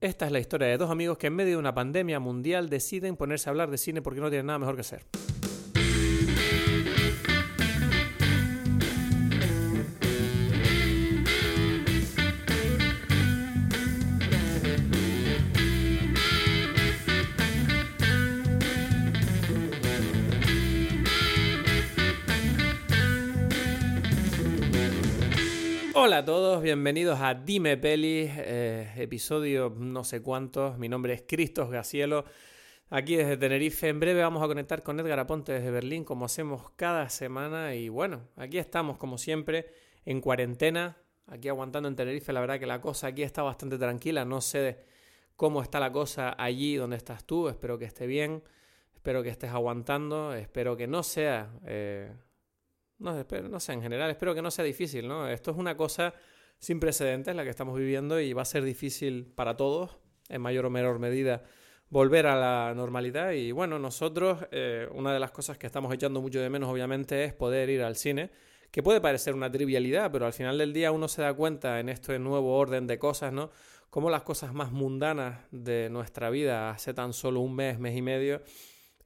Esta es la historia de dos amigos que en medio de una pandemia mundial deciden ponerse a hablar de cine porque no tienen nada mejor que hacer. Hola a todos, bienvenidos a Dime Pelis, eh, episodio no sé cuántos. Mi nombre es Cristos Gacielo, aquí desde Tenerife. En breve vamos a conectar con Edgar Aponte desde Berlín, como hacemos cada semana. Y bueno, aquí estamos, como siempre, en cuarentena, aquí aguantando en Tenerife. La verdad que la cosa aquí está bastante tranquila. No sé cómo está la cosa allí donde estás tú. Espero que esté bien, espero que estés aguantando, espero que no sea. Eh, no, no sé, en general, espero que no sea difícil, ¿no? Esto es una cosa sin precedentes la que estamos viviendo y va a ser difícil para todos, en mayor o menor medida, volver a la normalidad. Y bueno, nosotros, eh, una de las cosas que estamos echando mucho de menos, obviamente, es poder ir al cine, que puede parecer una trivialidad, pero al final del día uno se da cuenta en este nuevo orden de cosas, ¿no? Cómo las cosas más mundanas de nuestra vida hace tan solo un mes, mes y medio,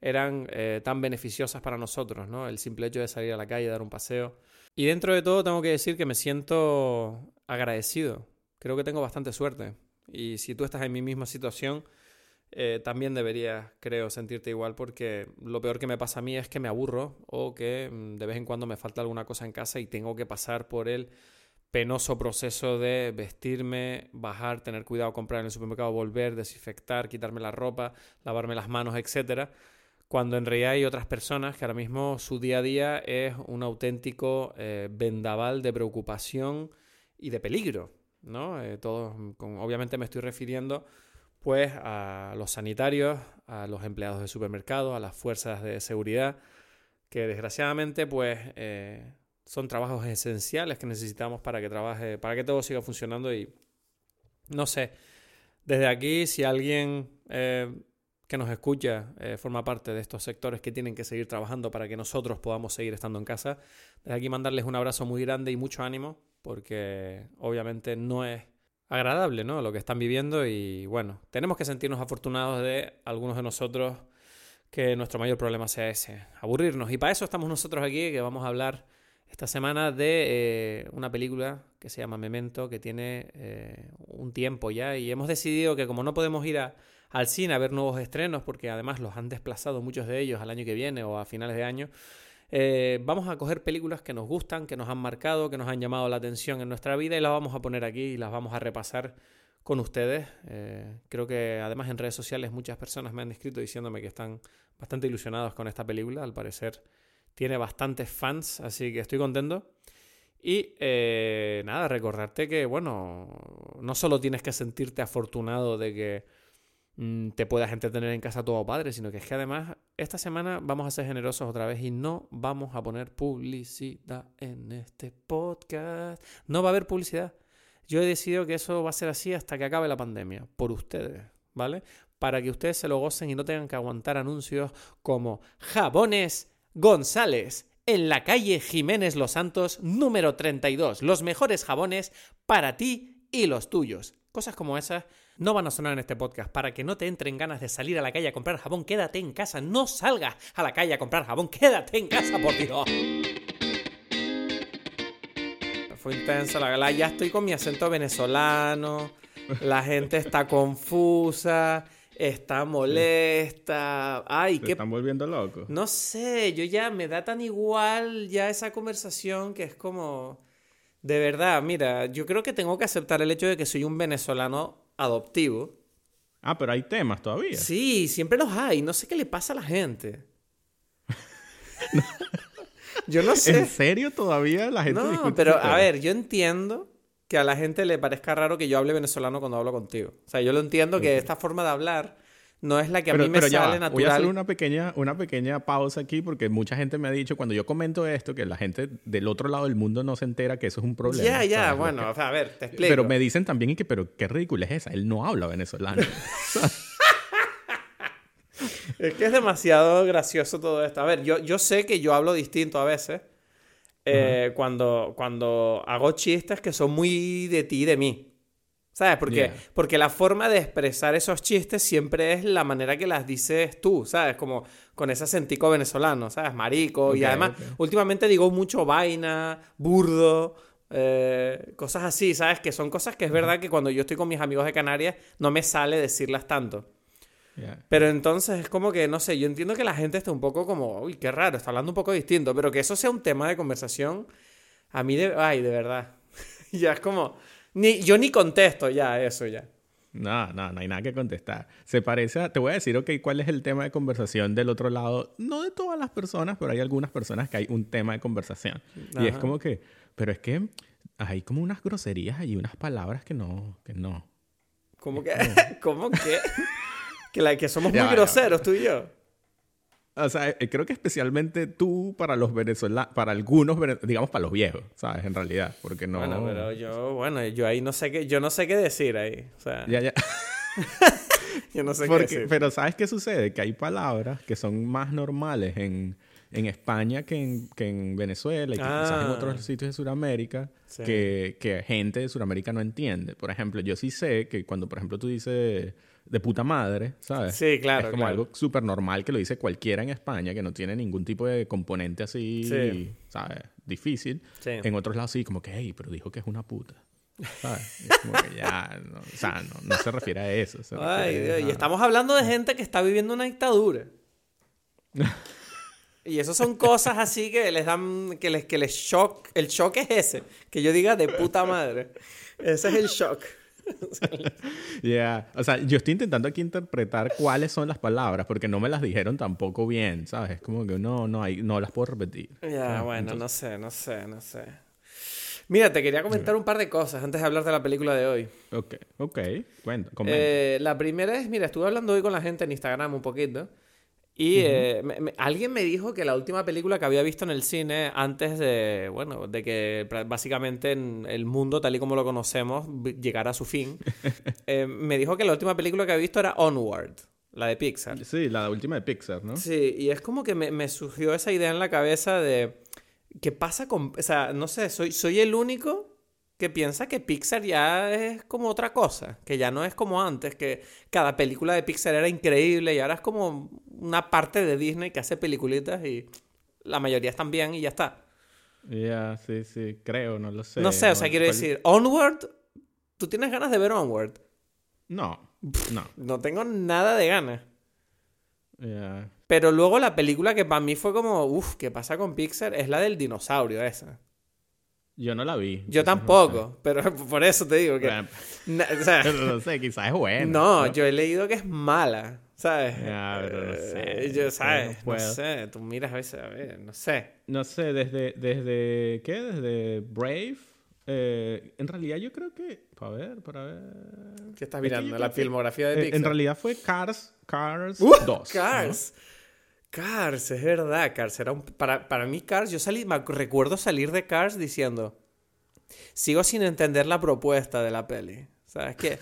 eran eh, tan beneficiosas para nosotros, ¿no? El simple hecho de salir a la calle, dar un paseo. Y dentro de todo tengo que decir que me siento agradecido. Creo que tengo bastante suerte. Y si tú estás en mi misma situación, eh, también deberías, creo, sentirte igual porque lo peor que me pasa a mí es que me aburro o que mm, de vez en cuando me falta alguna cosa en casa y tengo que pasar por el penoso proceso de vestirme, bajar, tener cuidado, comprar en el supermercado, volver, desinfectar, quitarme la ropa, lavarme las manos, etcétera cuando en realidad hay otras personas que ahora mismo su día a día es un auténtico eh, vendaval de preocupación y de peligro, ¿no? Eh, obviamente me estoy refiriendo pues a los sanitarios, a los empleados de supermercados, a las fuerzas de seguridad, que desgraciadamente pues eh, son trabajos esenciales que necesitamos para que trabaje, para que todo siga funcionando y no sé, desde aquí si alguien que nos escucha eh, forma parte de estos sectores que tienen que seguir trabajando para que nosotros podamos seguir estando en casa. Desde aquí mandarles un abrazo muy grande y mucho ánimo, porque obviamente no es agradable ¿no? lo que están viviendo y bueno, tenemos que sentirnos afortunados de algunos de nosotros que nuestro mayor problema sea ese, aburrirnos. Y para eso estamos nosotros aquí, que vamos a hablar esta semana de eh, una película que se llama Memento, que tiene eh, un tiempo ya y hemos decidido que como no podemos ir a al cine a ver nuevos estrenos, porque además los han desplazado muchos de ellos al año que viene o a finales de año. Eh, vamos a coger películas que nos gustan, que nos han marcado, que nos han llamado la atención en nuestra vida y las vamos a poner aquí y las vamos a repasar con ustedes. Eh, creo que además en redes sociales muchas personas me han escrito diciéndome que están bastante ilusionados con esta película. Al parecer tiene bastantes fans, así que estoy contento. Y eh, nada, recordarte que, bueno, no solo tienes que sentirte afortunado de que te puedas entretener en casa todo padre, sino que es que además esta semana vamos a ser generosos otra vez y no vamos a poner publicidad en este podcast. No va a haber publicidad. Yo he decidido que eso va a ser así hasta que acabe la pandemia, por ustedes, ¿vale? Para que ustedes se lo gocen y no tengan que aguantar anuncios como Jabones González en la calle Jiménez Los Santos número 32. Los mejores jabones para ti y los tuyos. Cosas como esas no van a sonar en este podcast. Para que no te entren ganas de salir a la calle a comprar jabón, quédate en casa. No salgas a la calle a comprar jabón, quédate en casa, por Dios. Fue intensa la gala. Ya estoy con mi acento venezolano. La gente está confusa está molesta. Ay, ¿qué? están volviendo locos? No sé, yo ya me da tan igual ya esa conversación que es como de verdad, mira, yo creo que tengo que aceptar el hecho de que soy un venezolano adoptivo. Ah, pero hay temas todavía. Sí, siempre los hay. No sé qué le pasa a la gente. yo no sé. ¿En serio todavía la gente No, pero a ver, yo entiendo que a la gente le parezca raro que yo hable venezolano cuando hablo contigo. O sea, yo lo entiendo que esta forma de hablar no es la que a mí me sale natural. Voy a hacer una pequeña, una pequeña pausa aquí porque mucha gente me ha dicho cuando yo comento esto que la gente del otro lado del mundo no se entera que eso es un problema. Ya, ya, bueno, o sea, a ver, te explico. Pero me dicen también y que, pero qué ridícula es esa, él no habla venezolano. es que es demasiado gracioso todo esto. A ver, yo, yo sé que yo hablo distinto a veces. Eh, cuando, cuando hago chistes que son muy de ti y de mí. ¿Sabes? Porque, Yeah. porque la forma de expresar esos chistes siempre es la manera que las dices tú, ¿sabes? Como con ese acentico venezolano, ¿sabes? Marico. y además, últimamente digo mucho vaina, burdo, eh, cosas así, ¿sabes? Que son cosas que es verdad que cuando yo estoy con mis amigos de Canarias no me sale decirlas tanto. Yeah. Pero entonces es como que, no sé, yo entiendo que la gente está un poco como, uy, qué raro, está hablando un poco distinto, pero que eso sea un tema de conversación, a mí, de, ay, de verdad. ya es como, ni, yo ni contesto ya eso ya. No, no, no hay nada que contestar. Se parece a... Te voy a decir, ok, ¿cuál es el tema de conversación del otro lado? No de todas las personas, pero hay algunas personas que hay un tema de conversación. Y es como que... Pero es que hay como unas groserías y unas palabras que no... Que no. ¿Cómo que? ¿Cómo que? que, la, que somos muy Ya ya groseros tú y yo. O sea, eh, creo que especialmente tú para los venezolanos... Para algunos, digamos, para los viejos, ¿sabes? En realidad. Porque no... Bueno, pero yo, bueno, yo ahí no sé qué, yo no sé qué decir ahí. O sea, Ya, ya. yo no sé qué Porque, decir. pero ¿sabes qué sucede? Que hay palabras que son más normales en, en España que en, que en Venezuela y que quizás en Ah. otros sitios de Sudamérica Sí. que, que gente de Sudamérica no entiende. Por ejemplo, yo sí sé que cuando, por ejemplo, tú dices de puta madre, ¿sabes? Sí, claro, Es como claro. algo súper normal que lo dice cualquiera en España, que no tiene ningún tipo de componente así, Sí. ¿sabes? Difícil. Sí. En otros lados sí, como que, hey, pero dijo que es una puta. ¿Sabes? Es como que ya, no, o sea, no, no se refiere a eso. Ay, Dios, y estamos hablando de gente que está viviendo una dictadura. Y eso son cosas así que les dan, que les, que les shock, el shock es ese, que yo diga de puta madre. Ese es el shock. Yeah. O sea, yo estoy intentando aquí interpretar cuáles son las palabras, porque no me las dijeron tampoco bien, ¿sabes? Es como que no, no, hay, no las puedo repetir. Ya, bueno, entonces- no sé, no sé, no sé. Mira, te quería comentar un par de cosas antes de hablar de la película de hoy. Ok, ok. Cuenta, comenta. Eh, la primera es, mira, estuve hablando hoy con la gente en Instagram un poquito. Y eh, me- me- alguien me dijo que la última película que había visto en el cine antes de, bueno, de que básicamente en el mundo tal y como lo conocemos llegara a su fin, eh, me dijo que la última película que había visto era Onward, la de Pixar. Sí, la última de Pixar, ¿no? Sí, y es como que me, me surgió esa idea en la cabeza de qué pasa con, o sea, no sé, soy, soy el único que piensa que Pixar ya es como otra cosa, que ya no es como antes, que cada película de Pixar era increíble y ahora es como una parte de Disney que hace peliculitas y la mayoría están bien y ya está. Ya, sí, sí, creo, no lo sé. no sé, o sea, quiero ¿cuál- decir, Onward, ¿tú tienes ganas de ver Onward? No, no. No tengo nada de ganas. Pero luego la película que para mí fue como, uff, ¿qué pasa con Pixar? Es la del dinosaurio esa. Yo no la vi. Yo no tampoco, pero por eso te digo que... Bueno, na- o sea, pero no sé, quizás es buena. no, yo he leído que es mala, ¿sabes? Pero no sé, Eh, yo, ¿sabes? no sé, tú miras a veces, a ver, no sé. No sé, desde, desde ¿qué? Desde Brave. eh, en realidad yo creo que, para ver, para ver. ¿Qué estás Es que mirando? La filmografía de eh, Pixar. en realidad fue Cars, Cars ¡Uh! 2. Cars. Cars, es verdad, Cars. Era un... para, para mí, Cars, yo salí, me recuerdo salir de Cars diciendo, sigo sin entender la propuesta de la peli. ¿Sabes qué?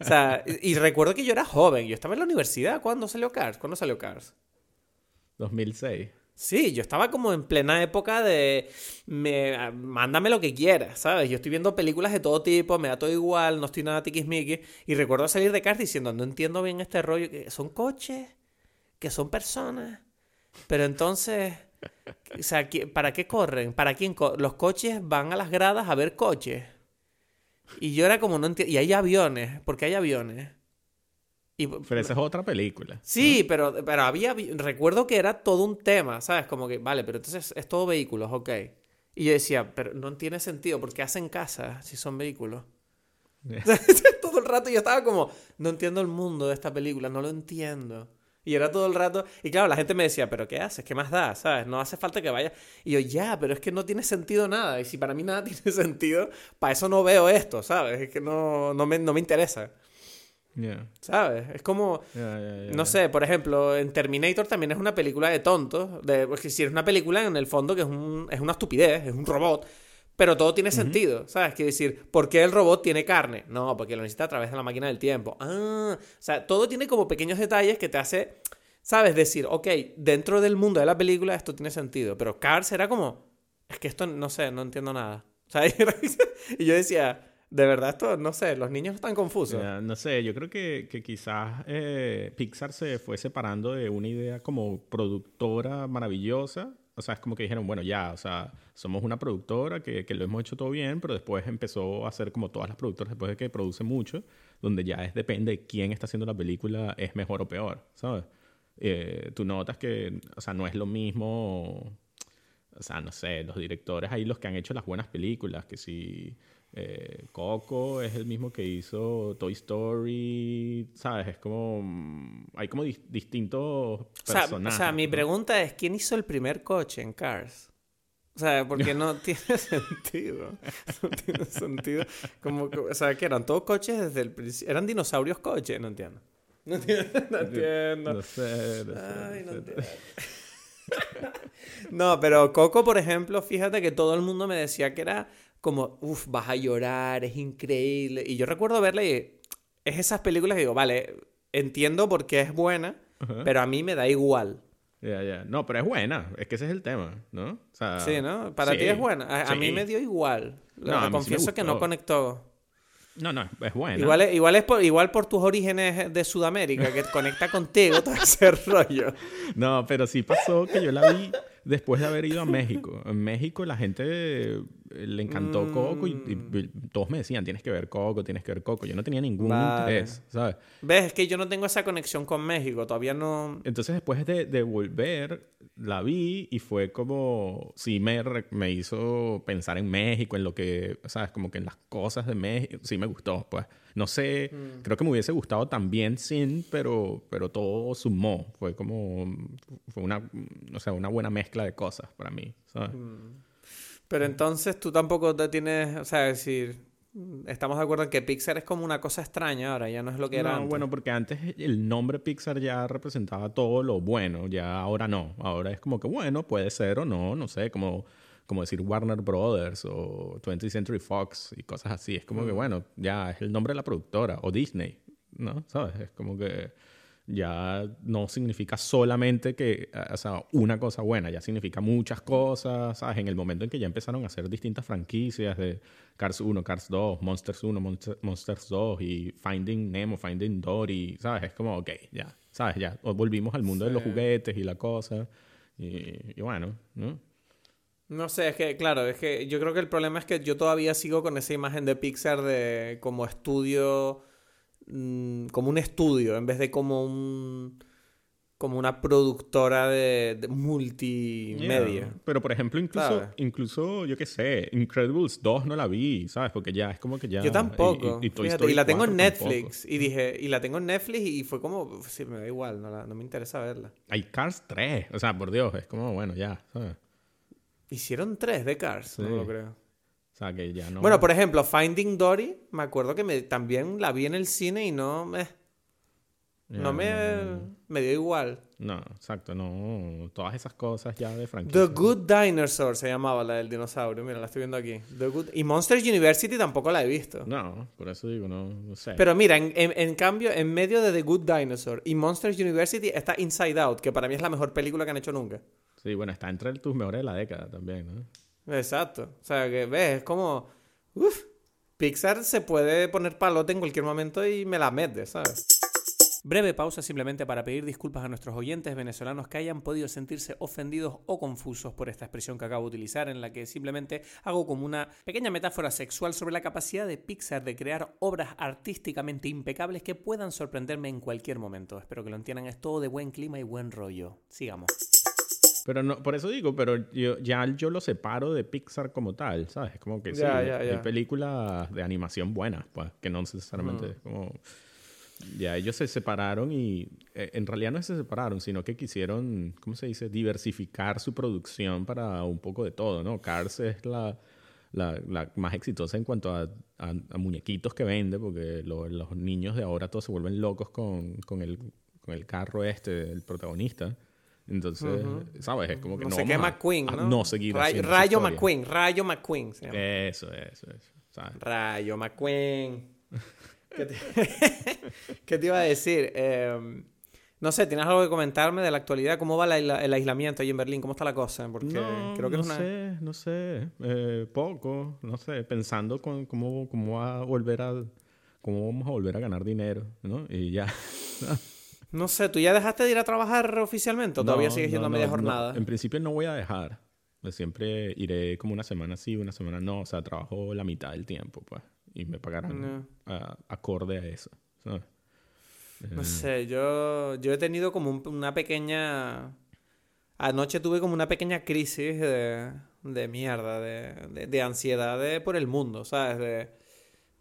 O sea, y, y recuerdo que yo era joven, yo estaba en la universidad. ¿Cuándo salió Cars? ¿Cuándo salió Cars? ¿no? 2006. Sí, yo estaba como en plena época de me, ah, mándame lo que quieras, ¿sabes? Yo estoy viendo películas de todo tipo, me da todo igual, no estoy nada tiquismiquis. Y recuerdo salir de Cars diciendo, no entiendo bien este rollo, que son coches, que son personas. Pero entonces, o sea, ¿qui- ¿para qué corren? ¿Para quién? co- Los coches van a las gradas a ver coches. Y yo era como, no entiendo. Y hay aviones, porque hay aviones. Y, Pero esa es otra película. Sí, pero, pero había, recuerdo que era todo un tema, ¿sabes? Como que, vale, pero entonces es todo vehículos, ok. Y yo decía, pero no tiene sentido, porque hacen casa si son vehículos? todo el rato yo estaba como, no entiendo el mundo de esta película, no lo entiendo. Y era todo el rato, y claro, la gente me decía, pero ¿qué haces? ¿Qué más da? ¿Sabes? No hace falta que vaya. Y yo, ya, pero es que no tiene sentido nada. Y si para mí nada tiene sentido, para eso no veo esto, ¿sabes? Es que no, no, me, no me interesa, Yeah, ¿sabes? Es como... yeah, yeah, yeah. No sé, por ejemplo, en Terminator también es una película de tontos. De, porque si es una película en el fondo que es, un- es una estupidez, es un robot. Pero todo tiene sentido, ¿sabes? Quiere decir, ¿por qué el robot tiene carne? No, porque lo necesita a través de la máquina del tiempo. Ah, o sea, todo tiene como pequeños detalles que te hace, ¿sabes? Decir, ok, dentro del mundo de la película esto tiene sentido. Pero Cars era como, es que esto, no sé, no entiendo nada. O sea, y yo decía, De verdad, esto, no sé, los niños están confusos. No sé, yo creo que, que quizás eh, Pixar se fue separando de una idea como productora maravillosa. O sea, es como que dijeron, bueno, ya, o sea, somos una productora que, que lo hemos hecho todo bien, pero después empezó a hacer como todas las productoras después de que produce mucho, donde ya es depende de quién está haciendo la película, es mejor o peor, ¿sabes? Eh, tú notas que, o sea, no es lo mismo, o sea, no sé, los directores ahí los que han hecho las buenas películas, que si eh, Coco es el mismo que hizo Toy Story, ¿sabes? Es como, mm, hay como dis- distintos O sea, personajes. o sea, mi ¿no? pregunta es, ¿quién hizo el primer coche en Cars? O sea, porque no tiene sentido. No tiene sentido. Como, que- o sea, que eran todos coches desde el principio. Eran dinosaurios coches, no entiendo. No entiendo. No entiendo. No sé, no sé, Ay, no entiendo. No, pero Coco, por ejemplo, fíjate que todo el mundo me decía que era como, uff, vas a llorar, es increíble. Y yo recuerdo verla y es esas películas que digo, vale, entiendo por qué es buena, pero a mí me da igual. Ya, ya. No, pero es buena. Es que ese es el tema, ¿no? O sea, Sí, ¿no? Para sí, ti es buena. A, a mí sí. me dio igual. No, sí confieso que no conectó. No, no, es buena. Igual es, igual, es por, igual por tus orígenes de Sudamérica, que conecta contigo todo ese rollo. No, pero sí pasó que yo la vi después de haber ido a México. En México la gente eh, le encantó Coco y, Mm. y todos me decían, tienes que ver Coco, tienes que ver Coco. Yo no tenía ningún Vale. interés, ¿sabes? ¿Ves? Es que yo no tengo esa conexión con México. Todavía no... Entonces después de, de volver, la vi y fue como, sí me, me hizo pensar en México, en lo que, ¿sabes? Como que en las cosas de México, sí me gustó, pues. No sé, Mm. creo que me hubiese gustado también sin, pero, pero todo sumó. Fue como, fue una, o sea, una buena mezcla de cosas para mí, ¿sabes? Pero entonces tú tampoco te tienes... O sea, decir... Estamos de acuerdo en que Pixar es como una cosa extraña ahora. Ya no es lo que era No, antes. bueno, porque antes el nombre Pixar ya representaba todo lo bueno, ya ahora no. Ahora es como que, bueno, puede ser o no, no sé, como, como decir Warner Brothers o 20th Century Fox y cosas así. Es como que, bueno, ya es el nombre de la productora o Disney, ¿no? ¿Sabes? Es como que ya no significa solamente que, o sea, una cosa buena, ya significa muchas cosas, ¿sabes? En el momento en que ya empezaron a hacer distintas franquicias de Cars 1, Cars 2, Monsters 1, Monster- Monsters 2 y Finding Nemo, Finding Dory, ¿sabes? Es como, ok, ya, ¿sabes? Ya volvimos al mundo de los Sí. juguetes y la cosa. Y, y bueno, ¿no? No sé, es que, claro, es que yo creo que el problema es que yo todavía sigo con esa imagen de Pixar de como estudio, mm, como un estudio, en vez de como un, como una productora de, de multimedia. Yeah. Pero por ejemplo, incluso, ¿Sabes? incluso, yo qué sé, Incredibles 2 no la vi, ¿sabes? Porque ya es como que ya... Yo tampoco. Y, y fíjate, Story y la tengo en 4 tampoco. Netflix. Y dije, y la tengo en Netflix y fue como, "Uf, sí, me da igual, no, la- no me interesa verla. Hay Cars 3, o sea, por Dios, es como, bueno, ya, ¿sabes? Hicieron tres de Cars, no lo creo. O sea, que ya no... Bueno, por ejemplo, Finding Dory, me acuerdo que me, también la vi en el cine y no me, Ya, no me, no, no. me dio igual. No, exacto, no. Todas esas cosas ya de The franquicia. Good Dinosaur se llamaba la del dinosaurio. Mira, la estoy viendo aquí. The Good... Y Monsters University tampoco la he visto. No, por eso digo, no, no sé. Pero mira, en, en- en cambio, en medio de The Good Dinosaur y Monsters University está Inside Out, que para mí es la mejor película que han hecho nunca. Sí, bueno, está entre tus mejores de la década también, ¿no? Exacto. O sea, que ves, es como... Uf, Pixar se puede poner palote en cualquier momento y me la mete, ¿sabes? Breve pausa simplemente para pedir disculpas a nuestros oyentes venezolanos que hayan podido sentirse ofendidos o confusos por esta expresión que acabo de utilizar, en la que simplemente hago como una pequeña metáfora sexual sobre la capacidad de Pixar de crear obras artísticamente impecables que puedan sorprenderme en cualquier momento. Espero que lo entiendan, es todo de buen clima y buen rollo. Sigamos. Pero no, por eso digo, pero yo, ya yo lo separo de Pixar como tal, ¿sabes? Es como que sí, ya, hay ya. películas de animación buenas, pues, que no necesariamente es como... Ya ellos se separaron y eh, en realidad no se separaron, sino que quisieron, ¿cómo se dice? Diversificar su producción para un poco de todo, ¿no? Cars es la, la, la más exitosa en cuanto a, a- a muñequitos que vende, porque lo- los niños de ahora todos se vuelven locos con, con, el, con el carro este, el protagonista. Entonces, ¿sabes? Es como que No, no, sé qué vamos a- McQueen, a ¿no? no seguir Rayo. McQueen, Rayo McQueen. se llama. Eso, eso, eso. ¿sabes? Rayo McQueen. ¿Qué te... ¿Qué te iba a decir? Eh, No sé, ¿tienes algo que comentarme de la actualidad? ¿Cómo va el aislamiento ahí en Berlín? ¿Cómo está la cosa? Porque no, creo que no sé, no sé. Eh, poco, no sé. Pensando con cómo, cómo va a volver a... Cómo vamos a volver a ganar dinero, ¿no? Y ya. no sé, ¿tú ya dejaste de ir a trabajar oficialmente o todavía sigues yendo a media jornada? En principio no voy a dejar. Pues siempre iré como una semana sí, una semana no. O sea, trabajo la mitad del tiempo, pues. Y me pagarán acorde a eso. ¿sabes? No sé, yo, yo he tenido como una pequeña... Anoche tuve como una pequeña crisis de, de mierda, de, de, ansiedad por el mundo, ¿sabes? De,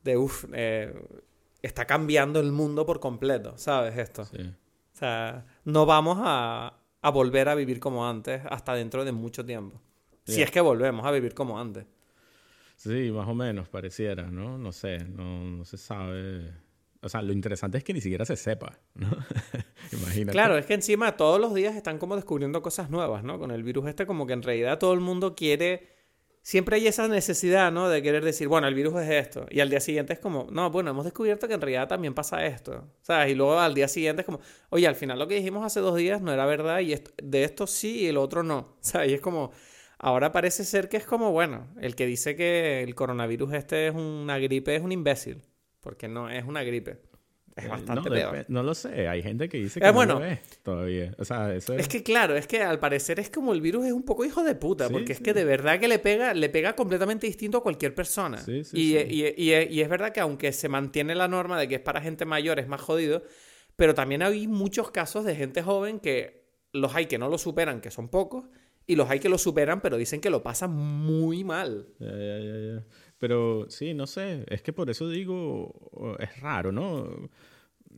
de uff, eh, está cambiando el mundo por completo, ¿sabes? Esto. Sí. Sea, no vamos a, a, volver a vivir como antes hasta dentro de mucho tiempo. Si es que volvemos a vivir como antes. Sí, más o menos, pareciera, ¿no? No sé, no, no se sabe o sea, lo interesante es que ni siquiera se sepa, ¿no? Imagínate. Claro, es que encima todos los días están como descubriendo cosas nuevas, ¿no? Con el virus este como que en realidad todo el mundo quiere... Siempre hay esa necesidad, ¿no? De querer decir, bueno, el virus es esto. Y al día siguiente es como, no, bueno, hemos descubierto que en realidad también pasa esto. ¿Sabes? Y luego al día siguiente es como, oye, al final lo que dijimos hace dos días no era verdad y de esto sí y el otro no. ¿Sabes? Y es como, ahora parece ser que es como, bueno, el que dice que el coronavirus este es una gripe es un imbécil porque no es una gripe. Es eh, bastante no, peor. No lo sé, hay gente que dice que no lo es todavía. O sea, eso es... que claro, es que al parecer es como el virus es un poco hijo de puta, porque es que de verdad que le pega, le pega completamente distinto a cualquier persona. Sí, y, y, y, y, es verdad que aunque se mantiene la norma de que es para gente mayor, es más jodido, pero también hay muchos casos de gente joven que los hay que no lo superan, que son pocos, y los hay que lo superan, pero dicen que lo pasan muy mal. Ya, ya, ya, ya. Pero sí, no sé, es que por eso digo, es raro, ¿no?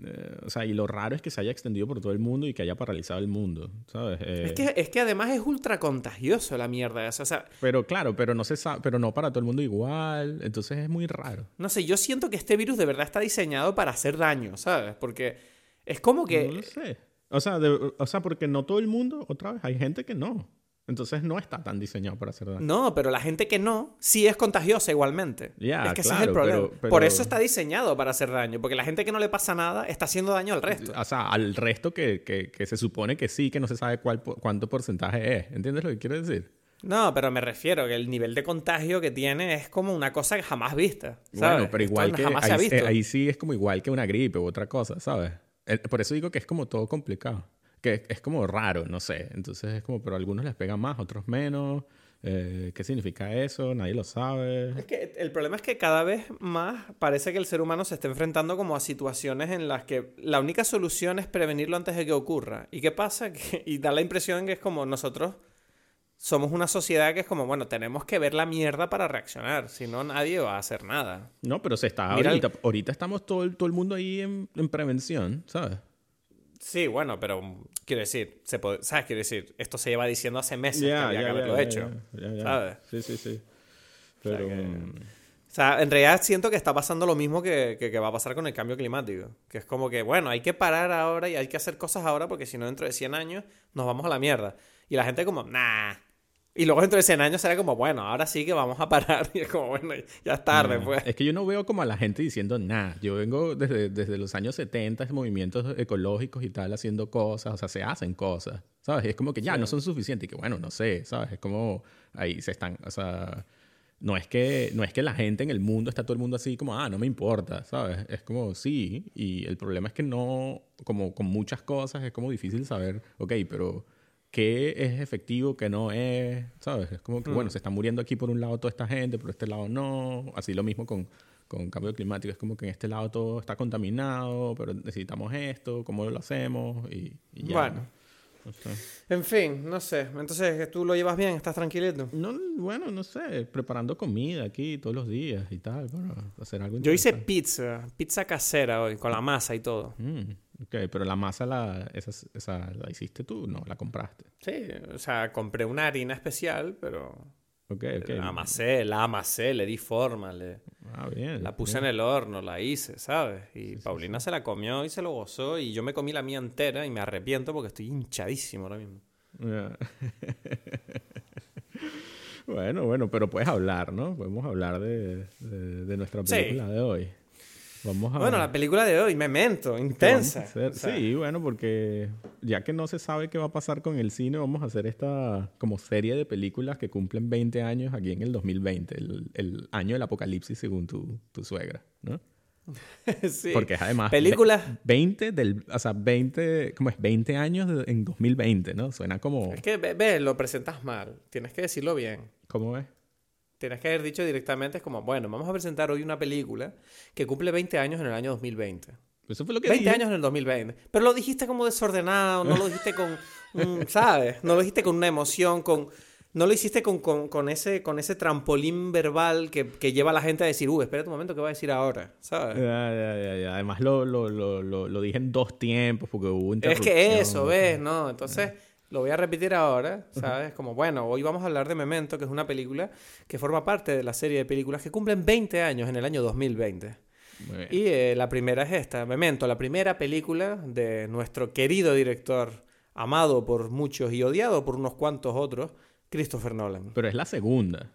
Eh, o sea, y lo raro es que se haya extendido por todo el mundo y que haya paralizado el mundo, ¿sabes? es, eh, que, es que además es ultra contagioso la mierda o sea... Pero claro, pero no, se sabe, pero no para todo el mundo igual, entonces es muy raro. No sé, yo siento que este virus de verdad está diseñado para hacer daño, ¿sabes? Porque es como que... No lo sé. O sea, o sea, porque no todo el mundo, otra vez, hay gente que no. Entonces no está tan diseñado para hacer daño. No, pero la gente que no, sí es contagiosa igualmente. Ya, es que ese es el problema. Por eso está diseñado para hacer daño, porque la gente que no le pasa nada está haciendo daño al resto. O sea, al resto que, que, que se supone que sí, que no se sabe cuál, cuánto porcentaje es. ¿Entiendes lo que quiero decir? No, pero me refiero que el nivel de contagio que tiene es como una cosa que jamás vista. ¿sabes? Bueno, pero igual que ahí, ahí sí es como igual que una gripe u otra cosa, ¿sabes? Por eso digo que es como todo complicado que es como raro, no sé. Entonces es como, pero a algunos les pega más, otros menos. Eh, ¿Qué significa eso? Nadie lo sabe. Es que el problema es que cada vez más parece que el ser humano se está enfrentando como a situaciones en las que la única solución es prevenirlo antes de que ocurra. ¿Y qué pasa? Que, y da la impresión que es como nosotros somos una sociedad que es como, bueno, tenemos que ver la mierda para reaccionar, si no nadie va a hacer nada. No, pero se está ahorita, ahorita estamos todo el, todo el mundo ahí en, en prevención, ¿sabes? Sí, bueno, pero quiero decir, se ¿sabes? Quiero decir, esto se lleva diciendo hace meses que había que haberlo hecho. ¿Sabes? Sí, sí, sí. Pero. Mm, o sea, en realidad siento que está pasando lo mismo que, que, va a pasar con el cambio climático. Que es como que, bueno, hay que parar ahora y hay que hacer cosas ahora porque si no, dentro de 100 años nos vamos a la mierda. Y la gente como, nah, y luego dentro de 100 años será como, bueno, ahora sí que vamos a parar. Y es como, bueno, ya es tarde, pues. Es que yo no veo como a la gente diciendo nada. Yo vengo desde, desde los años 70, movimientos ecológicos y tal, haciendo cosas. O sea, se hacen cosas, ¿sabes? Y es como que ya no son suficientes. Y que bueno, no sé, ¿sabes? Es como ahí se están, o sea... No es, que, no es que la gente en el mundo está todo el mundo así como, ah, no me importa, ¿sabes? Es como, sí, y el problema es que no, como con muchas cosas, es como difícil saber, ok, pero qué es efectivo, qué no es, ¿sabes? Es como que, bueno, mm. se está muriendo aquí por un lado toda esta gente, por este lado no. Así lo mismo con, con cambio climático. Es como que en este lado todo está contaminado, pero necesitamos esto, ¿cómo lo hacemos? Y, ya. Bueno. En fin, no sé. Entonces, ¿tú lo llevas bien? ¿Estás tranquilito? No, bueno, no sé. Preparando comida aquí todos los días y tal, para hacer algo Yo hice pizza, pizza casera hoy, con la masa y todo. Mm. Ok, pero la masa la, esa, esa, la hiciste tú, no, la compraste. Sí, o sea, compré una harina especial, pero Ok, ok. La amasé, la amasé, le di forma, le, ah, bien, la puse en el horno, la hice, ¿sabes? Y Paulina se la comió y se lo gozó y yo me comí la mía entera y me arrepiento porque estoy hinchadísimo ahora mismo. bueno, bueno, pero puedes hablar, ¿no? Podemos hablar de, de, nuestra película de hoy. Vamos a... Bueno, la película de hoy, Memento, intensa. Sí, bueno, porque ya que no se sabe qué va a pasar con el cine, vamos a hacer esta como serie de películas que cumplen 20 años aquí en el 2020, el, año del apocalipsis según tu, tu suegra, ¿no? sí. Porque es además... Películas... 20 del... O sea, 20... ¿Cómo es? 20 años en 2020, ¿no? Suena como... Es que, ve, lo presentas mal. Tienes que decirlo bien. ¿Cómo ves? Tienes que haber dicho directamente, es como, bueno, vamos a presentar hoy una película que cumple 20 años en el año 2020. Eso fue lo que 20 años en el 2020. Pero lo dijiste como desordenado, no lo dijiste con, ¿sabes? No lo dijiste con una emoción, con... No lo hiciste con, con, ese, con ese trampolín verbal que, que, lleva a la gente a decir, uh, espera un momento, ¿qué va a decir ahora? ¿Sabes? Ya, ya, ya, Además lo, lo, lo, lo, dije en dos tiempos porque hubo Es que eso, ¿ves? ¿No? Entonces... Lo voy a repetir ahora, ¿sabes? Como, bueno, hoy vamos a hablar de Memento, que es una película que forma parte de la serie de películas que cumplen 20 años en el año 2020. Y eh, la primera es esta, Memento, la primera película de nuestro querido director, amado por muchos y odiado por unos cuantos otros, Christopher Nolan. Pero es la segunda.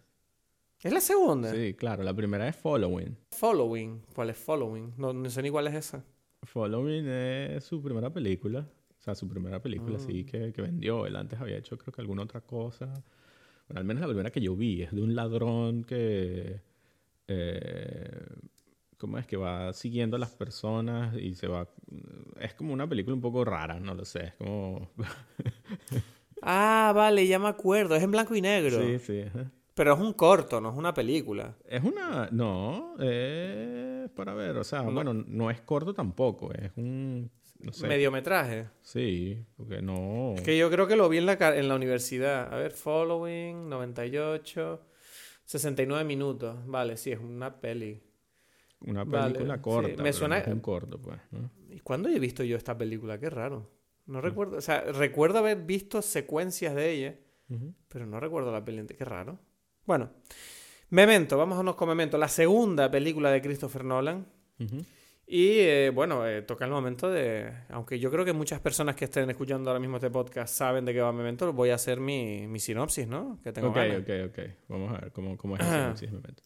¿Es la segunda? Sí, claro, la primera es Following. Following, ¿cuál es Following? No, no sé ni cuál es esa. Following es su primera película su primera película, sí, mm. que, que, vendió. Él antes había hecho, creo que alguna otra cosa. Bueno, al menos la primera que yo vi es de un ladrón que. Eh, ¿Cómo es? Que va siguiendo a las personas y se va. Es como una película un poco rara, no lo sé. Es como. ah, vale, ya me acuerdo. Es en blanco y negro. Sí, sí. Pero es un corto, no es una película. Es una. No, es para ver. O sea, bueno, no es corto tampoco. Es un mediometraje. Sí, porque no. que yo creo que lo vi en la, en la universidad. A ver, Following, 98, 69 minutos. Vale, sí, es una peli. Una película corta. Me suena. un corto, pues. ¿Y cuándo he visto yo esta película? Qué raro. No recuerdo. O sea, recuerdo haber visto secuencias de ella, pero no recuerdo la peli. Qué raro. Bueno, Memento, vámonos con Memento. La segunda película de Christopher Nolan. Y eh, bueno, eh, toca el momento de. Aunque yo creo que muchas personas que estén escuchando ahora mismo este podcast saben de qué va Memento, voy a hacer mi, mi sinopsis, ¿no? Que tengo ok, ok, ok. Vamos a ver cómo, cómo es la sinopsis Memento.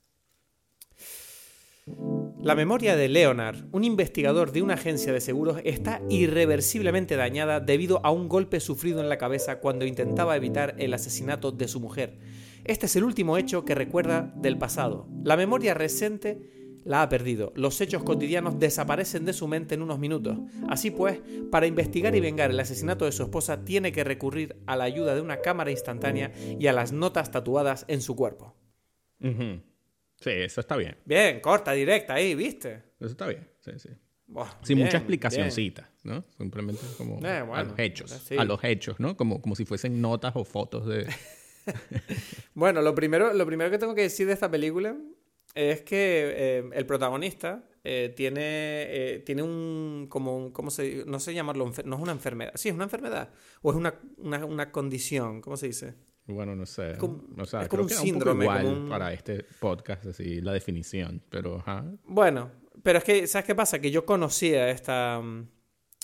La memoria de Leonard, un investigador de una agencia de seguros, está irreversiblemente dañada debido a un golpe sufrido en la cabeza cuando intentaba evitar el asesinato de su mujer. Este es el último hecho que recuerda del pasado. La memoria reciente la ha perdido. Los hechos cotidianos desaparecen de su mente en unos minutos. Así pues, para investigar y vengar el asesinato de su esposa, tiene que recurrir a la ayuda de una cámara instantánea y a las notas tatuadas en su cuerpo. Sí, eso está bien. Bien, corta, directa ahí, ¿viste? Eso está bien, sí, sí. Sin mucha explicacióncita, ¿no? Simplemente como eh, a los hechos. A los hechos, ¿no? Como, como si fuesen notas o fotos de... bueno, lo primero, lo primero que tengo que decir de esta película es que eh, el protagonista eh, tiene, eh, tiene un, como ¿cómo se No sé llamarlo, no es una enfermedad. Sí, es una enfermedad. O es una, una, condición, ¿cómo se dice? Bueno, no sé. o sea, creo un que síndrome. Un igual para este podcast, así, la definición, pero... Bueno, pero es que, ¿sabes qué pasa? Que yo conocía esta,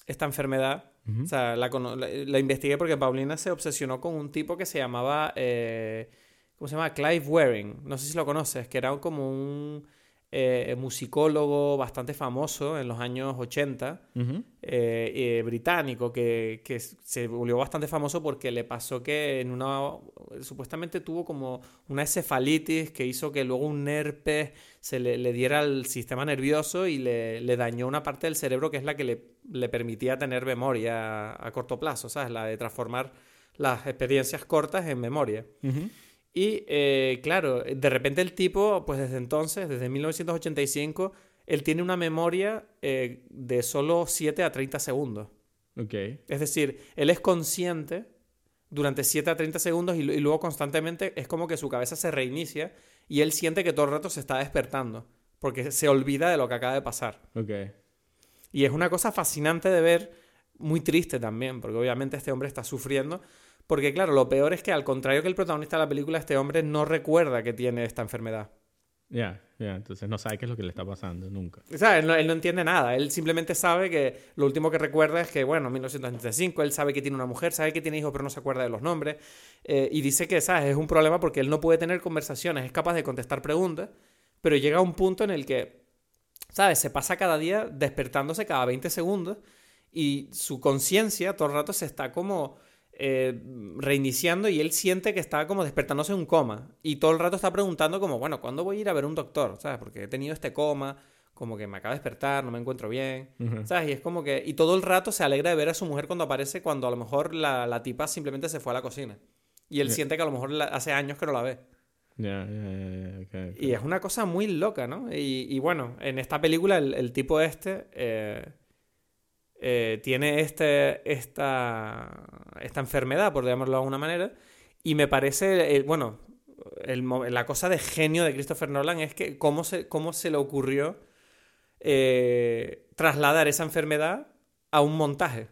esta enfermedad. O sea, la, la, investigué porque Paulina se obsesionó con un tipo que se llamaba... ¿Cómo se llama? Clive Waring. No sé si lo conoces, que era como un eh, musicólogo bastante famoso en los años 80, eh, eh, británico, que, se volvió bastante famoso porque le pasó que en una. supuestamente tuvo como una encefalitis que hizo que luego un herpes se le, diera al sistema nervioso y le, dañó una parte del cerebro que es la que le, permitía tener memoria a, corto plazo, ¿sabes? La de transformar las experiencias cortas en memoria. Y eh, claro, de repente el tipo, pues desde entonces, desde 1985, él tiene una memoria eh, de solo 7 a 30 segundos. Ok. Es decir, él es consciente durante 7 a 30 segundos y, luego constantemente es como que su cabeza se reinicia y él siente que todo el rato se está despertando porque se olvida de lo que acaba de pasar. Ok. Y es una cosa fascinante de ver, muy triste también, porque obviamente este hombre está sufriendo porque claro, lo peor es que al contrario que el protagonista de la película, este hombre no recuerda que tiene esta enfermedad. Ya, ya, entonces no sabe qué es lo que le está pasando nunca. O sea, él no, entiende nada. Él simplemente sabe que lo último que recuerda es que, bueno, 1985, él sabe que tiene una mujer, sabe que tiene hijos, pero no se acuerda de los nombres. Eh, y dice que, ¿sabes? Es un problema porque él no puede tener conversaciones, es capaz de contestar preguntas, pero llega a un punto en el que ¿sabes? Se pasa cada día despertándose cada 20 segundos y su conciencia todo el rato se está como eh, reiniciando y él siente que está como despertándose en un coma. Y todo el rato está preguntando como, bueno, ¿cuándo voy a ir a ver un doctor? ¿Sabes? Porque he tenido este coma, como que me acaba de despertar, no me encuentro bien. ¿Sabes? Y es como que... Y todo el rato se alegra de ver a su mujer cuando aparece, cuando a lo mejor la, la tipa simplemente se fue a la cocina. Y él siente que a lo mejor hace años que no la ve. Y es una cosa muy loca, ¿no? Y, y bueno, en esta película el, el tipo este... Eh, eh, tiene este, esta, esta enfermedad, por llamarlo de alguna manera, y me parece, eh, bueno, la cosa de genio de Christopher Nolan es que cómo se, cómo se le ocurrió eh, trasladar esa enfermedad a un montaje.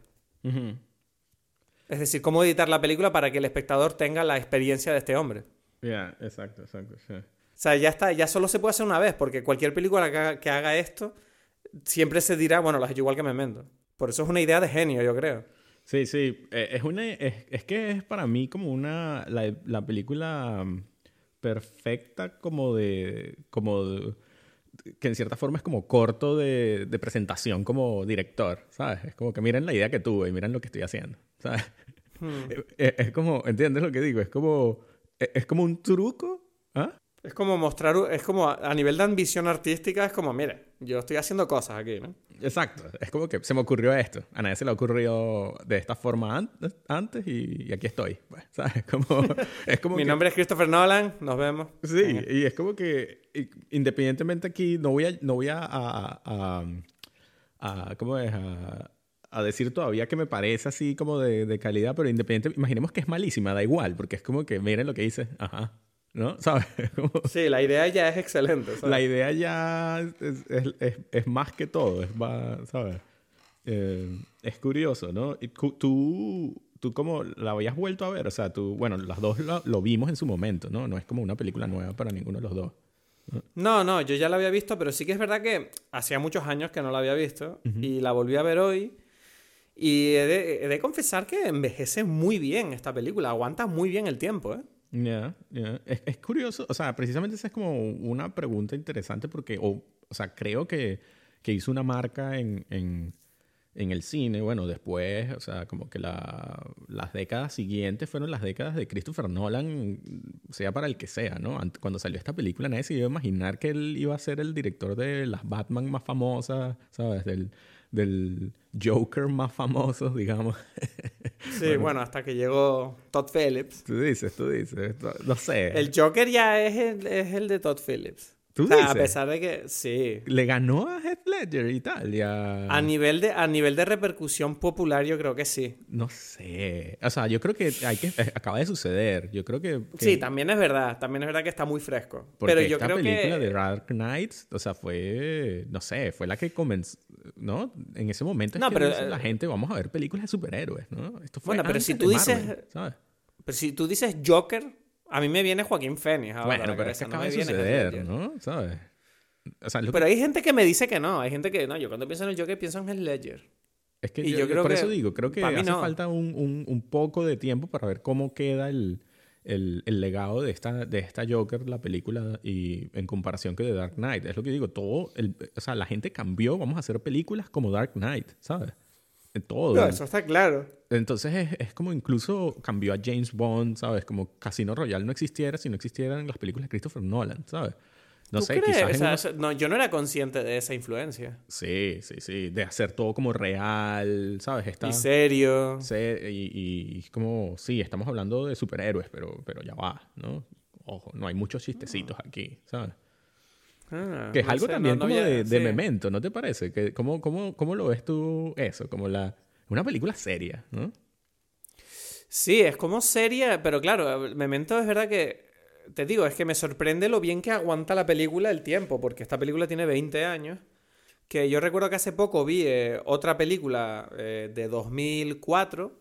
Es decir, cómo editar la película para que el espectador tenga la experiencia de este hombre. Ya, exacto, exacto. O sea, ya está, ya solo se puede hacer una vez, porque cualquier película que haga, esto siempre se dirá, bueno, lo has hecho igual que Memento. Por eso es una idea de genio, yo creo. Sí, sí. Eh, es, una, es, que es para mí como una. La, película mm, perfecta, como de. como que en cierta forma es como corto de, presentación como director, ¿sabes? Es como que miren la idea que tuve y miren lo que estoy haciendo, ¿sabes? Hmm. Es, es, como, ¿entiendes lo que digo? Es como, es como un truco, ¿ah? Es como mostrar, es como a, nivel de ambición artística, es como, mire, yo estoy haciendo cosas aquí, ¿no? Exacto, es como que se me ocurrió esto, a nadie se le ha ocurrido de esta forma antes y, aquí estoy, pues, ¿sabes? Como, es como Mi nombre es Christopher Nolan, nos vemos. Sí, y es como que independientemente aquí, no voy a, no voy a, a, a ¿cómo es? A, decir todavía que me parece así como de, de calidad, pero independientemente, imaginemos que es malísima, da igual, porque es como que miren lo que dice, ajá, ¿no? ¿Sabes? Sí, la idea ya es excelente. La idea ya es, más que todo, es más, ¿sabes? Eh, es curioso, ¿no? Y tú, tú como la habías vuelto a ver, o sea, tú, bueno, las dos lo, vimos en su momento, ¿no? No es como una película nueva para ninguno de los dos. ¿no? no, yo ya la había visto, pero sí que es verdad que hacía muchos años que no la había visto y la volví a ver hoy. Y he de, he de, confesar que envejece muy bien esta película, aguanta muy bien el tiempo, ¿eh? Ya, es, es, curioso, o sea, precisamente esa es como una pregunta interesante porque, o, o sea, creo que, que hizo una marca en, en, en, el cine, bueno, después, o sea, como que la, las décadas siguientes fueron las décadas de Christopher Nolan, sea para el que sea, ¿no? Cuando salió esta película nadie se iba a imaginar que él iba a ser el director de las Batman más famosas, ¿sabes? Del del Joker más famoso, digamos. Sí, bueno, hasta que llegó Todd Phillips. Tú dices, tú dices, no sé. El Joker ya es el, es el de Todd Phillips. ¿Tú A pesar de que, sí. Le ganó a Heath Ledger y tal. A, nivel de, a nivel de repercusión popular, yo creo que sí. No sé. O sea, yo creo que, hay que eh, acaba de suceder. Yo creo que, Sí, también es verdad. También es verdad que está muy fresco. Pero yo esta creo película de Dark Knight, o sea, fue, no sé, fue la que comenzó, ¿no? En ese momento no, pero, la eh, gente, vamos a ver películas de superhéroes, ¿no? Esto fue bueno, pero si tú dices... ¿sabes? Pero si tú dices Joker a mí me viene Joaquín Phoenix Bueno, pero es que acaba de suceder, ¿no? ¿Sabes? pero hay gente que me dice que no. Hay gente que no. Yo cuando pienso en el Joker pienso en el Ledger. Es que yo, creo por eso digo, creo que hace falta un, un, un, poco de tiempo para ver cómo queda el, el, el, legado de esta, de esta Joker, la película, y en comparación que de Dark Knight. Es lo que digo, todo, el, o sea, la gente cambió, vamos a hacer películas como Dark Knight, ¿sabes? Todo. eso está claro. Entonces es, es, como incluso cambió a James Bond, ¿sabes? Como Casino Royale no existiera si no existieran las películas de Christopher Nolan, ¿sabes? No sé, quizás. no, yo no era consciente de esa influencia. Sí, sí, sí. De hacer todo como real, ¿sabes? Está, y serio. y, y, como, sí, estamos hablando de superhéroes, pero, pero ya va, ¿no? Ojo, no hay muchos chistecitos aquí, ¿sabes? Ah, que es algo también como de, de memento, ¿no te parece? Que, ¿cómo, cómo, ¿Cómo lo ves tú eso? Como la, una película seria, ¿no? Sí, es como seria, pero claro, Memento es verdad que, te digo, es que me sorprende lo bien que aguanta la película el tiempo, porque esta película tiene 20 años, que yo recuerdo que hace poco vi eh, otra película eh, de 2004,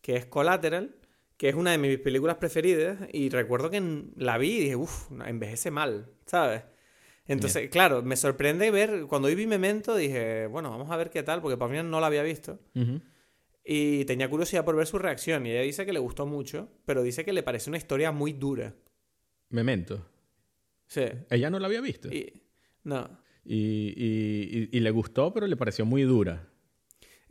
que es Collateral, que es una de mis películas preferidas, y recuerdo que la vi y dije, uff, envejece mal, ¿sabes? Entonces, claro, me sorprende ver, cuando vi Memento dije, bueno, vamos a ver qué tal, porque para mí no la había visto. Y tenía curiosidad por ver su reacción. Y ella dice que le gustó mucho, pero dice que le parece una historia muy dura. Memento. Sí. Ella no la había visto. no. Y, y, y, le gustó, pero le pareció muy dura.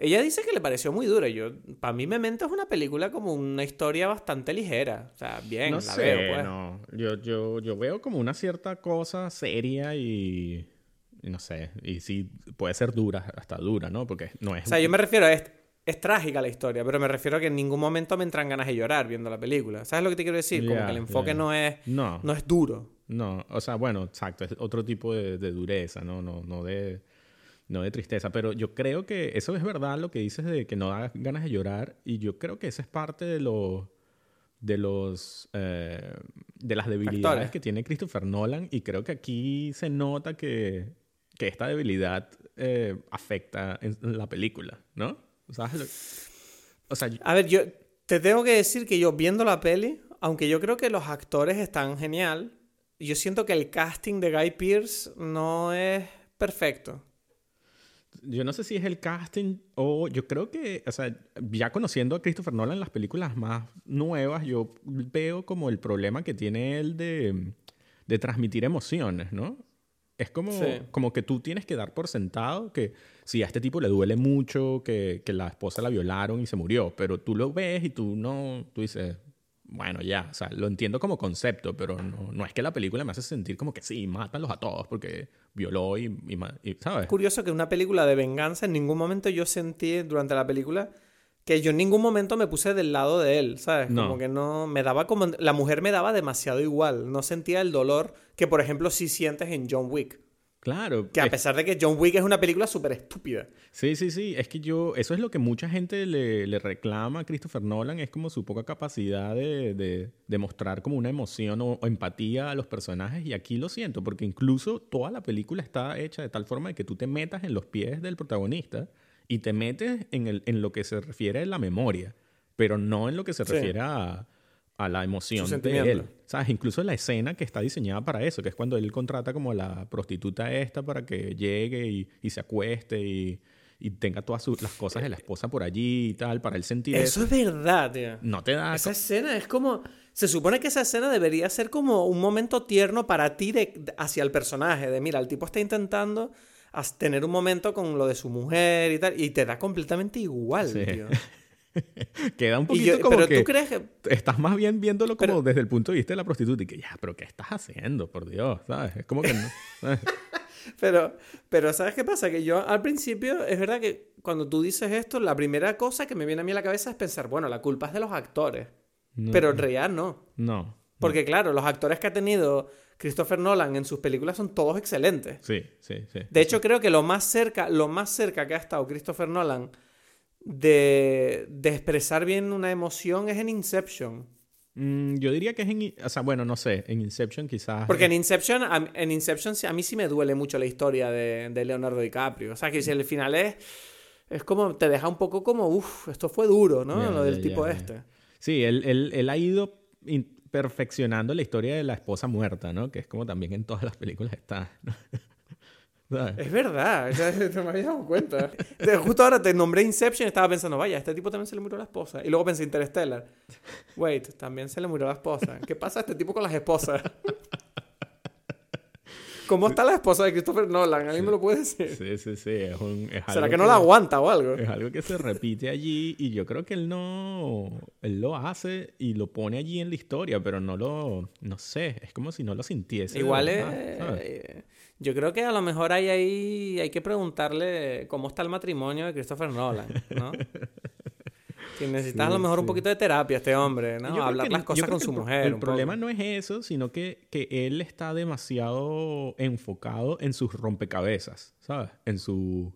Ella dice que le pareció muy dura. Yo, para mí, Memento es una película como una historia bastante ligera. O sea, bien, no la sé, veo, pues. No. Yo, yo, yo veo como una cierta cosa seria y, y no sé. Y sí, puede ser dura, hasta dura, ¿no? Porque no es. O sea, yo me refiero a. Es, es trágica la historia, pero me refiero a que en ningún momento me entran ganas de llorar viendo la película. ¿Sabes lo que te quiero decir? Como que el enfoque no es. No. No es duro. No, o sea, bueno, exacto, es otro tipo de, de dureza, ¿no? No, no de, no de tristeza, pero yo creo que eso es verdad lo que dices de que no da ganas de llorar y yo creo que esa es parte de los de los eh, de las debilidades que tiene Christopher Nolan y creo que aquí se nota que, que esta debilidad eh, afecta en, la película, ¿no? ¿Sabes lo- O sea, A ver, yo te tengo que decir que yo viendo la peli, aunque yo creo que los actores están genial, yo siento que el casting de Guy Pearce no es perfecto. Yo no sé si es el casting o yo creo que, o sea, ya conociendo a Christopher Nolan en las películas más nuevas, yo veo como el problema que tiene él de, de transmitir emociones, ¿no? Es como, Sí. como que tú tienes que dar por sentado que si a este tipo le duele mucho, que, que la esposa la violaron y se murió, pero tú lo ves y tú no, tú dices, bueno, ya, o sea, lo entiendo como concepto, pero no, no es que la película me hace sentir como que sí, mátalos a todos porque violó y, y y, ¿sabes? curioso que una película de venganza en ningún momento yo sentí durante la película que yo en ningún momento me puse del lado de él, ¿sabes? No. Como que no me daba como la mujer me daba demasiado igual, no sentía el dolor que por ejemplo sí sientes en John Wick, Claro. que a es- pesar de que John Wick es una película súper estúpida. Sí, sí, sí. Es que yo, eso es lo que mucha gente le, le reclama a Christopher Nolan, es como su poca capacidad de, de, de mostrar como una emoción o, o empatía a los personajes. Y aquí lo siento, porque incluso toda la película está hecha de tal forma de que tú te metas en los pies del protagonista y te metes en, el, en lo que se refiere a la memoria, pero no en lo que se Sí. refiere a, a la emoción de él. ¿Sabes? Incluso la escena que está diseñada para eso, que es cuando él contrata como a la prostituta esta para que llegue y, y se acueste y, y tenga todas sus- las cosas de la esposa por allí y tal, para él sentir eso. Eso es verdad, tío. No te da... Esa escena es como. Se supone que esa escena debería ser como un momento tierno para ti de, hacia el personaje. De mira, el tipo está intentando tener un momento con lo de su mujer y tal. Y te da completamente igual, Sí. tío. Queda un poquito yo- como pero que tú crees que. estás más bien viéndolo como Pero- desde el punto de vista de la prostituta y que ya, pero ¿qué estás haciendo? Por Dios, ¿sabes? Es como que no... ¿sabes? Pero, pero ¿sabes qué pasa? Que yo al principio, es verdad que cuando tú dices esto, la primera cosa que me viene a mí a la cabeza es pensar, bueno, la culpa es de los actores. No, Pero en realidad no. No. Porque claro, los actores que ha tenido Christopher Nolan en sus películas son todos excelentes. Sí, sí, sí. De hecho, creo que lo más cerca, lo más cerca que ha estado Christopher Nolan de, de expresar bien una emoción es en Inception. Mm, yo diría que es en... O sea, bueno, no sé. En Inception quizás... Porque en Inception, a, en Inception a mí sí me duele mucho la historia de, de Leonardo DiCaprio. O sea, que si el final es... Es como, te deja un poco como, uff, esto fue duro, ¿no? Lo del tipo este. Sí, él, él, él ha ido perfeccionando la historia de la esposa muerta, ¿no? Que es como también en todas las películas está. ¿no? ¿Sabes? Es verdad, ya no me había dado cuenta. Justo ahora te nombré Inception y estaba pensando, vaya, a este tipo también se le murió la esposa. Y luego pensé Interstellar. Wait, también se le murió la esposa. ¿Qué pasa a este tipo con las esposas? ¿Cómo está la esposa de Christopher Nolan? ¿Alguien me lo puede decir? Sí, sí, sí. Es un, es ¿Será algo que no la aguanta o algo? Es algo que se repite allí y yo creo que él no... Él lo hace y lo pone allí en la historia, pero no lo... No sé, es como si no lo sintiese. Igual verdad, es... Yo creo que a lo mejor hay ahí... Hay que preguntarle cómo está el matrimonio de Christopher Nolan, ¿no? Que necesitas a lo Sí, mejor un poquito de terapia este hombre, ¿no? Hablar que- las cosas con su mujer. El un problema poco. no es eso, sino que, que él está demasiado enfocado en sus rompecabezas, ¿sabes? En su...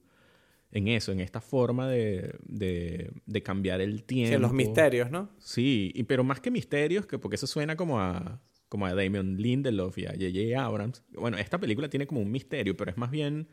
En eso, en esta forma de, de, de cambiar el tiempo. Sí, en los misterios, ¿no? Sí, y, pero más que misterios, que porque eso suena como a, como a Damon Lindelof y a J.J. Abrams. Bueno, esta película tiene como un misterio, pero es más bien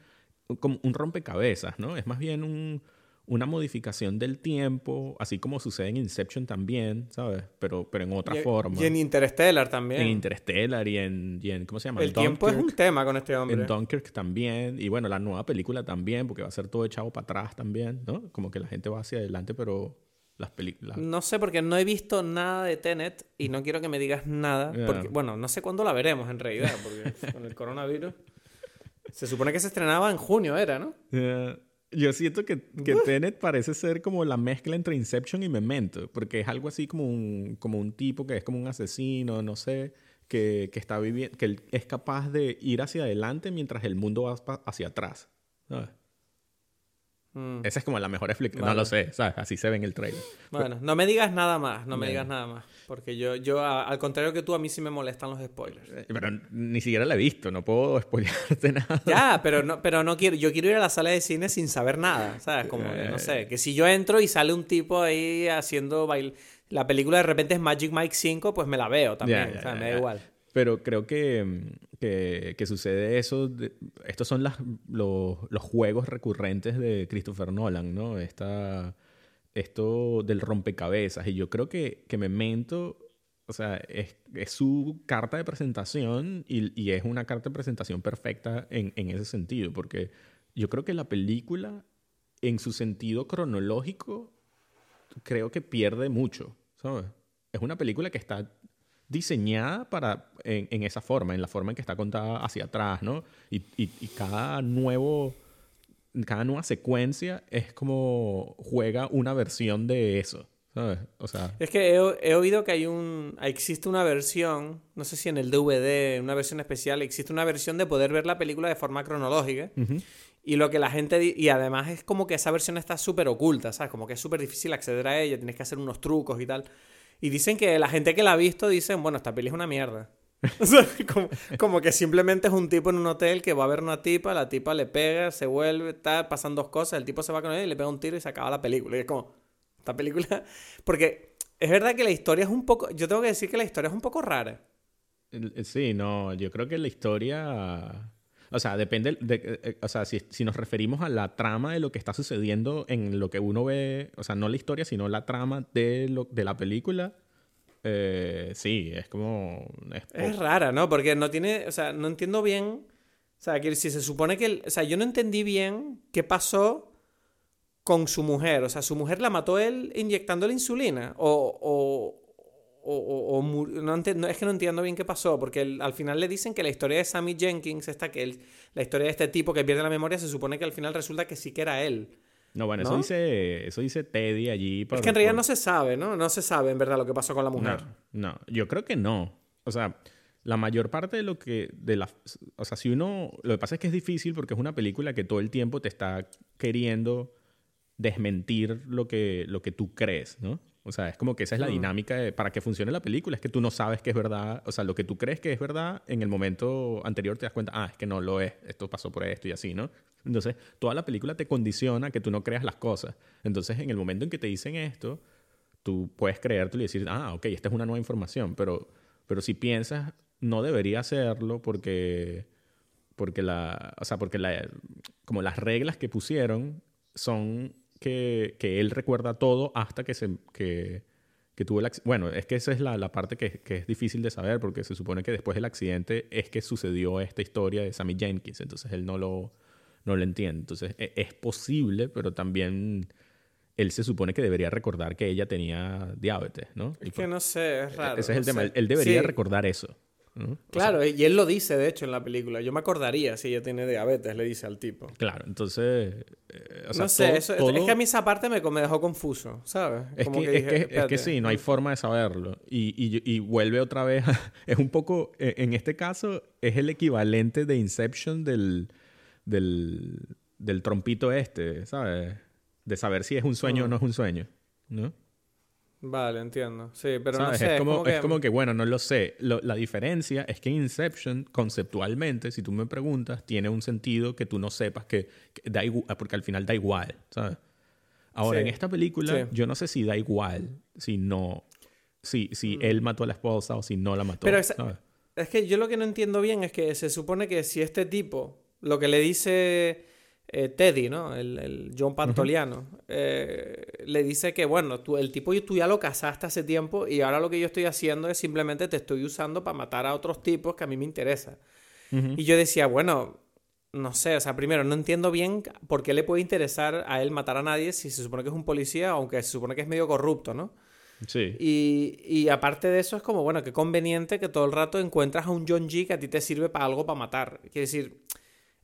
como un rompecabezas, ¿no? Es más bien un- una modificación del tiempo, así como sucede en Inception también, ¿sabes? Pero, pero en otra Y- forma. Y en Interstellar también. En Interstellar y en, y en- ¿cómo se llama? el tiempo es un tema con este hombre. En Dunkirk también, y bueno, la nueva película también, porque va a ser todo echado para atrás también, ¿no? Como que la gente va hacia adelante, pero las películas... No sé, porque no he visto nada de Tenet y no quiero que me digas nada. Porque, bueno, no sé cuándo la veremos en realidad, porque con el coronavirus. Se supone que se estrenaba en junio, era, ¿no? Yo siento que, que Tenet parece ser como la mezcla entre Inception y Memento, porque es algo así como un, como un tipo que es como un asesino, no sé, que, que está viviendo, que es capaz de ir hacia adelante mientras el mundo va hacia atrás. ¿sabes? Mm. Esa es como la mejor explicación. No lo sé, ¿sabes? Así se ve en el trailer. Bueno, no me digas nada más, no me digas nada más. Porque yo, yo a- al contrario que tú, a mí sí me molestan los spoilers. Eh, Pero ni siquiera la he visto, no puedo spoilearte nada. Ya, pero no, pero no quiero, yo quiero ir a la sala de cine sin saber nada, ¿sabes? Como, que, no sé, que si yo entro y sale un tipo ahí haciendo baile, la película de repente es Magic Mike 5, pues me la veo también, ya, o sea, me da igual. Pero creo que, que, sucede eso. estos son los, los juegos recurrentes de Christopher Nolan, ¿no? Esta, esto del rompecabezas. Y yo creo que, que Memento, o sea, es, es su carta de presentación y, y es una carta de presentación perfecta en, en ese sentido. Porque yo creo que la película, en su sentido cronológico, creo que pierde mucho, ¿sabes? Es una película que está diseñada para en, en esa forma, en la forma en que está contada hacia atrás, ¿no? Y, y- y cada nuevo, cada nueva secuencia es como juega una versión de eso, ¿sabes? O sea, Es que he, he oído que hay un, existe una versión, no sé si en el DVD, una versión especial, existe una versión de poder ver la película de forma cronológica. Y lo que la gente... Y además es como que esa versión está súper oculta, ¿sabes? Como que es súper difícil acceder a ella, tienes que hacer unos trucos y tal. Y dicen que la gente que la ha visto dicen, bueno, esta peli es una mierda. Como, como que simplemente es un tipo en un hotel que va a ver una tipa, la tipa le pega, se vuelve, tal, pasan dos cosas, el tipo se va con ella y le pega un tiro y se acaba la película. Y es como, esta película... Porque es verdad que la historia es un poco... Yo tengo que decir que la historia es un poco rara. sí, no, yo creo que la historia... O sea, depende, de, eh, eh, o sea, si, si nos referimos a la trama de lo que está sucediendo en lo que uno ve, o sea, no la historia, sino la trama de, lo, de la película, eh, sí, es como... es Es rara, ¿no? Porque no tiene, o sea, no entiendo bien, o sea, que si se supone que, el- o sea, yo no entendí bien qué pasó con su mujer, o sea, su mujer la mató él inyectándole insulina, o, o, o, o- o mu- no es que no entiendo bien qué pasó, porque el- al final le dicen que la historia de Sammy Jenkins, esta que él, la historia de este tipo que pierde la memoria, se supone que al final resulta que sí que era él. No, bueno, ¿No? eso dice, eso dice Teddy allí. es que en realidad por- no se sabe, ¿no? No se sabe en verdad lo que pasó con la mujer. No, no, yo creo que no. O sea, la mayor parte de lo que, de la, o sea, si uno, lo que pasa es que es difícil porque es una película que todo el tiempo te está queriendo desmentir lo que, lo que tú crees, ¿no? O sea, es como que esa es la Mm. dinámica de- para que funcione la película, es que tú no sabes que es verdad, o sea, lo que tú crees que es verdad, en el momento anterior te das cuenta, ah, es que no lo es, esto pasó por esto y así, ¿no? Entonces, toda la película te condiciona que tú no creas las cosas. Entonces, en el momento en que te dicen esto, tú puedes creértelo y decir, ah, ok, esta es una nueva información, pero, pero si piensas, no debería hacerlo porque, porque, la, o sea, porque la, como las reglas que pusieron son que, que él recuerda todo hasta que, se, que, que tuvo el accidente. Bueno, es que esa es la, la parte que, que es difícil de saber porque se supone que después del accidente es que sucedió esta historia de Sammy Jenkins, entonces él no lo, no lo entiende. Entonces e- es posible, pero también él se supone que debería recordar que ella tenía diabetes, ¿no? Y Es que no sé, es raro. ese es el no tema. sé. Él, él debería Sí. recordar eso. ¿No? O sea, Claro, y él lo dice, de hecho, en la película. Yo me acordaría si ella tiene diabetes, le dice al tipo. claro, entonces. eh, o sea, no sé, todo- eso, todo- es que a mí esa parte me, me dejó confuso, ¿sabes? Es Como que, dije, que, es espérate. que sí, no hay forma de saberlo. Y, y, y vuelve otra vez. a- es un poco. eh, En este caso, es el equivalente de Inception del, del, del trompito este, ¿sabes? De saber si es un sueño o Mm. no es un sueño. ¿No? Vale, entiendo. Sí, pero no sé. es, como, como que... es como que, bueno, no lo sé. Lo- la diferencia es que Inception, conceptualmente, si tú me preguntas, tiene un sentido que tú no sepas que, que da igual, porque al final da igual, ¿sabes? Ahora, Sí. en esta película, Sí. yo no sé si da igual, si no, si, si él mató a la esposa o si no la mató. Mm. Pero ¿sabes? Es que yo lo que no entiendo bien es que se supone que si este tipo, lo que le dice eh, Teddy, ¿no? El, el John Pantoliano, eh, le dice que, bueno, tú, el tipo tú ya lo casaste hace tiempo y ahora lo que yo estoy haciendo es simplemente te estoy usando para matar a otros tipos que a mí me interesa. Y yo decía, bueno, no sé, o sea, primero, no entiendo bien por qué le puede interesar a él matar a nadie si se supone que es un policía, aunque se supone que es medio corrupto, ¿no? Sí. Y, y aparte de eso es como, bueno, qué conveniente que todo el rato encuentras a un John G que a ti te sirve para algo para matar. Quiere decir,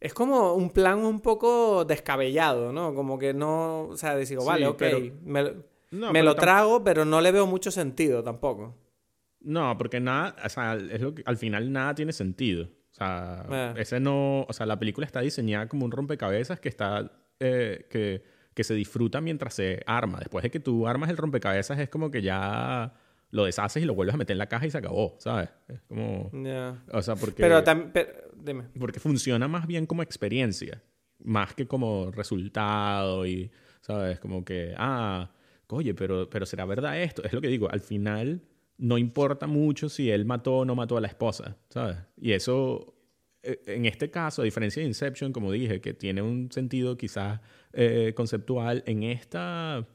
Es como un plan un poco descabellado, ¿no? Como que no. O sea, decir, vale, ok, me, lo trago, pero no le veo mucho sentido tampoco. No, porque nada. O sea, es lo que, al final nada tiene sentido. O sea, eh. ese no. O sea, la película está diseñada como un rompecabezas que está. Eh, que, que se disfruta mientras se arma. Después de que tú armas el rompecabezas, es como que ya lo deshaces y lo vuelves a meter en la caja y se acabó, ¿sabes? Es como... O sea, porque... Pero también... Dime. Porque funciona más bien como experiencia, más que como resultado y, ¿sabes? Como que, ah, oye, pero, pero ¿será verdad esto? Es lo que digo, al final no importa mucho si él mató o no mató a la esposa, ¿sabes? Y eso, e, en este caso, a diferencia de Inception, como dije, que tiene un sentido quizás eh, conceptual, en esta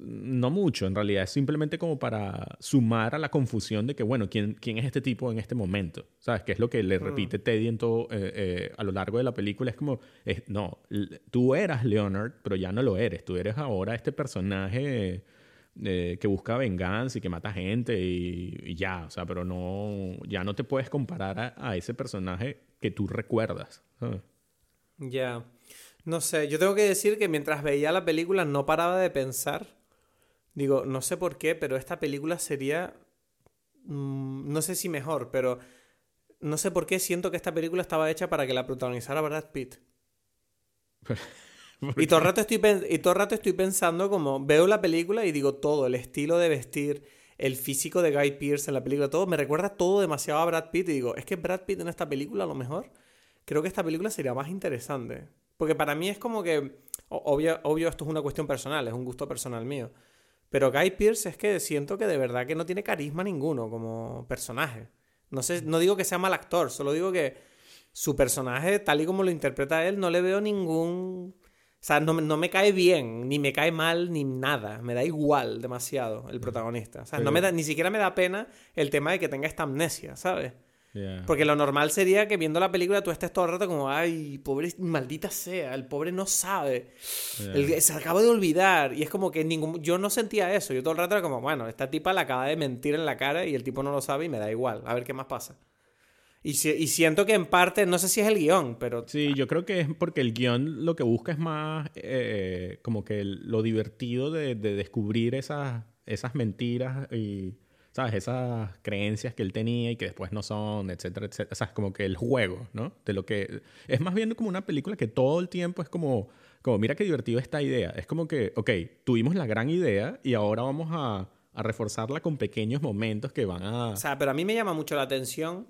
no mucho, en realidad. Es simplemente como para sumar a la confusión de que, bueno, ¿quién, quién es este tipo en este momento? ¿Sabes? Que es lo que le mm. repite Teddy en todo, eh, eh, a lo largo de la película. Es como, es, no, tú eras Leonard, pero ya no lo eres. Tú eres ahora este personaje eh, que busca venganza y que mata gente y, ya. O sea, pero no, ya no te puedes comparar a, ese personaje que tú recuerdas. Ya. No sé, yo tengo que decir que mientras veía la película no paraba de pensar Digo, no sé por qué, pero esta película sería... Mm, no sé si mejor, pero... No sé por qué siento que esta película estaba hecha para que la protagonizara Brad Pitt. y, todo el rato estoy y todo el rato estoy pensando como... Veo la película y digo todo, el estilo de vestir, el físico de Guy Pearce en la película, todo, me recuerda todo demasiado a Brad Pitt y digo, es que Brad Pitt en esta película a lo mejor, creo que esta película sería más interesante. Porque para mí es como que, obvio, obvio esto es una cuestión personal, es un gusto personal mío. Pero Guy Pearce es que siento que de verdad que no tiene carisma ninguno como personaje. No, sé, no digo que sea mal actor, solo digo que su personaje, tal y como lo interpreta él, no le veo ningún... O sea, no, no me cae bien, ni me cae mal, ni nada. Me da igual demasiado el protagonista. O sea, no me da, ni siquiera me da pena el tema de que tenga esta amnesia, ¿sabes? Porque lo normal sería que viendo la película tú estés todo el rato como, ay, pobre, maldita sea, el pobre no sabe. se acaba de olvidar. Y es como que ningún, yo no sentía eso. Yo todo el rato era como, bueno, esta tipa la acaba de mentir en la cara y el tipo no lo sabe y me da igual. A ver qué más pasa. Y, y siento que en parte, no sé si es el guion, pero... Sí, yo creo que es porque el guion lo que busca es más eh, como que lo divertido de, de descubrir esas, esas mentiras y ¿sabes? Esas creencias que él tenía y que después no son, etcétera, etcétera. O sea, es como que el juego, ¿no? De lo que... Es más bien como una película que todo el tiempo es como, como mira qué divertido esta idea. Es como que, ok, tuvimos la gran idea y ahora vamos a, a reforzarla con pequeños momentos que van a... O sea, pero a mí me llama mucho la atención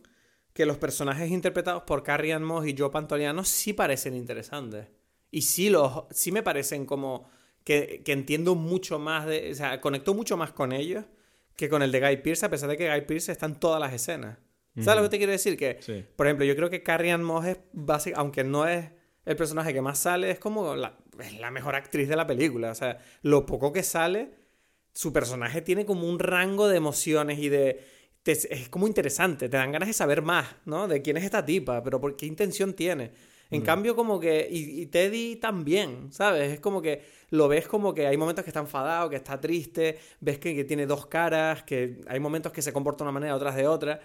que los personajes interpretados por Carrie Ann Moss y Joe Pantoliano sí parecen interesantes. Y sí, los, sí me parecen como que, que entiendo mucho más de... O sea, conecto mucho más con ellos que con el de Guy Pearce, a pesar de que Guy Pearce está en todas las escenas. ¿Sabes lo que te quiero decir? Que, por ejemplo, yo creo que Carrie Ann Moss es básica, aunque no es el personaje que más sale, es como la, la mejor actriz de la película. O sea, lo poco que sale, su personaje tiene como un rango de emociones y de... es como interesante, te dan ganas de saber más, ¿no? De quién es esta tipa, pero por qué intención tiene. En cambio, como que... y Teddy también, ¿sabes? Es como que lo ves como que hay momentos que está enfadado, que está triste, ves que, tiene dos caras, que hay momentos que se comporta de una manera, otras de otra.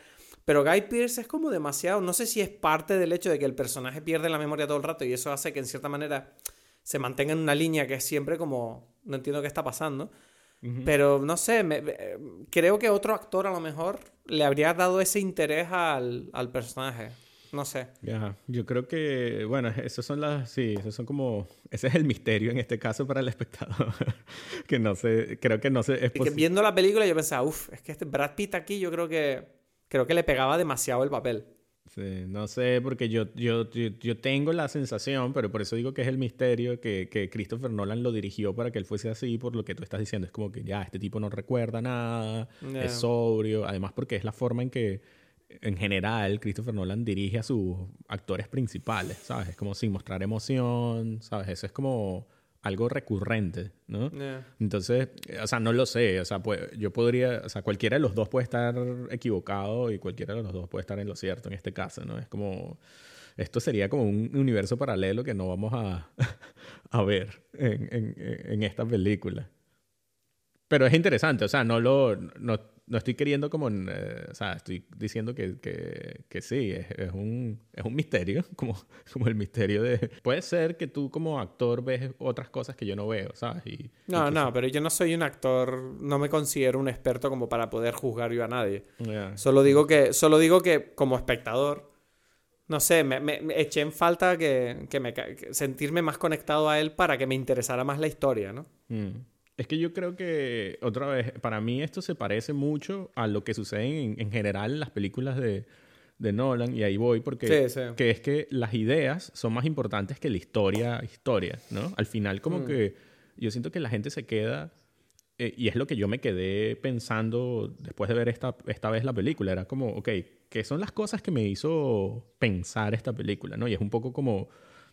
Pero Guy Pearce es como demasiado, no sé si es parte del hecho de que el personaje pierde la memoria todo el rato y eso hace que en cierta manera se mantenga en una línea que es siempre como, no entiendo qué está pasando. Pero no sé, creo que otro actor a lo mejor le habría dado ese interés al, al personaje. No sé. Ya, yo creo que, bueno, esos son las, sí, esos son como, ese es el misterio en este caso para el espectador, que no sé, creo que no sé. Es que viendo la película yo pensaba, uff, es que este Brad Pitt aquí yo creo que, creo que le pegaba demasiado el papel. Sí, no sé, porque yo, yo, yo, tengo la sensación, pero por eso digo que es el misterio, que, que Christopher Nolan lo dirigió para que él fuese así, por lo que tú estás diciendo. Es como que ya, este tipo no recuerda nada, es sobrio, además porque es la forma en que en general, Christopher Nolan dirige a sus actores principales, ¿sabes? Es como sin mostrar emoción, ¿sabes? Eso es como algo recurrente, ¿no? Entonces, o sea, no lo sé, o sea, pues, yo podría, o sea, cualquiera de los dos puede estar equivocado y cualquiera de los dos puede estar en lo cierto en este caso, ¿no? Es como, esto sería como un universo paralelo que no vamos a, a ver en, en, en, esta película. Pero es interesante, o sea, no lo, no, no estoy queriendo como, eh, o sea, estoy diciendo que, que, que sí, es, es, un, es un misterio, como, como el misterio de... Puede ser que tú como actor ves otras cosas que yo no veo, ¿sabes? Y, no, no, pero yo no soy un actor, no me considero un experto como para poder juzgar yo a nadie. Solo, digo que, solo digo que como espectador, no sé, me, me, eché en falta que, que me, sentirme más conectado a él para que me interesara más la historia, ¿no? Mm. Es que yo creo que, otra vez, para mí esto se parece mucho a lo que sucede en, general en las películas de, de, Nolan, y ahí voy, porque Que es que las ideas son más importantes que la historia, historia, ¿no? Al final, como mm. que yo siento que la gente se queda, eh, y es lo que yo me quedé pensando después de ver esta, esta vez la película, era como, ok, ¿qué son las cosas que me hizo pensar esta película, ¿no? Y es un poco como,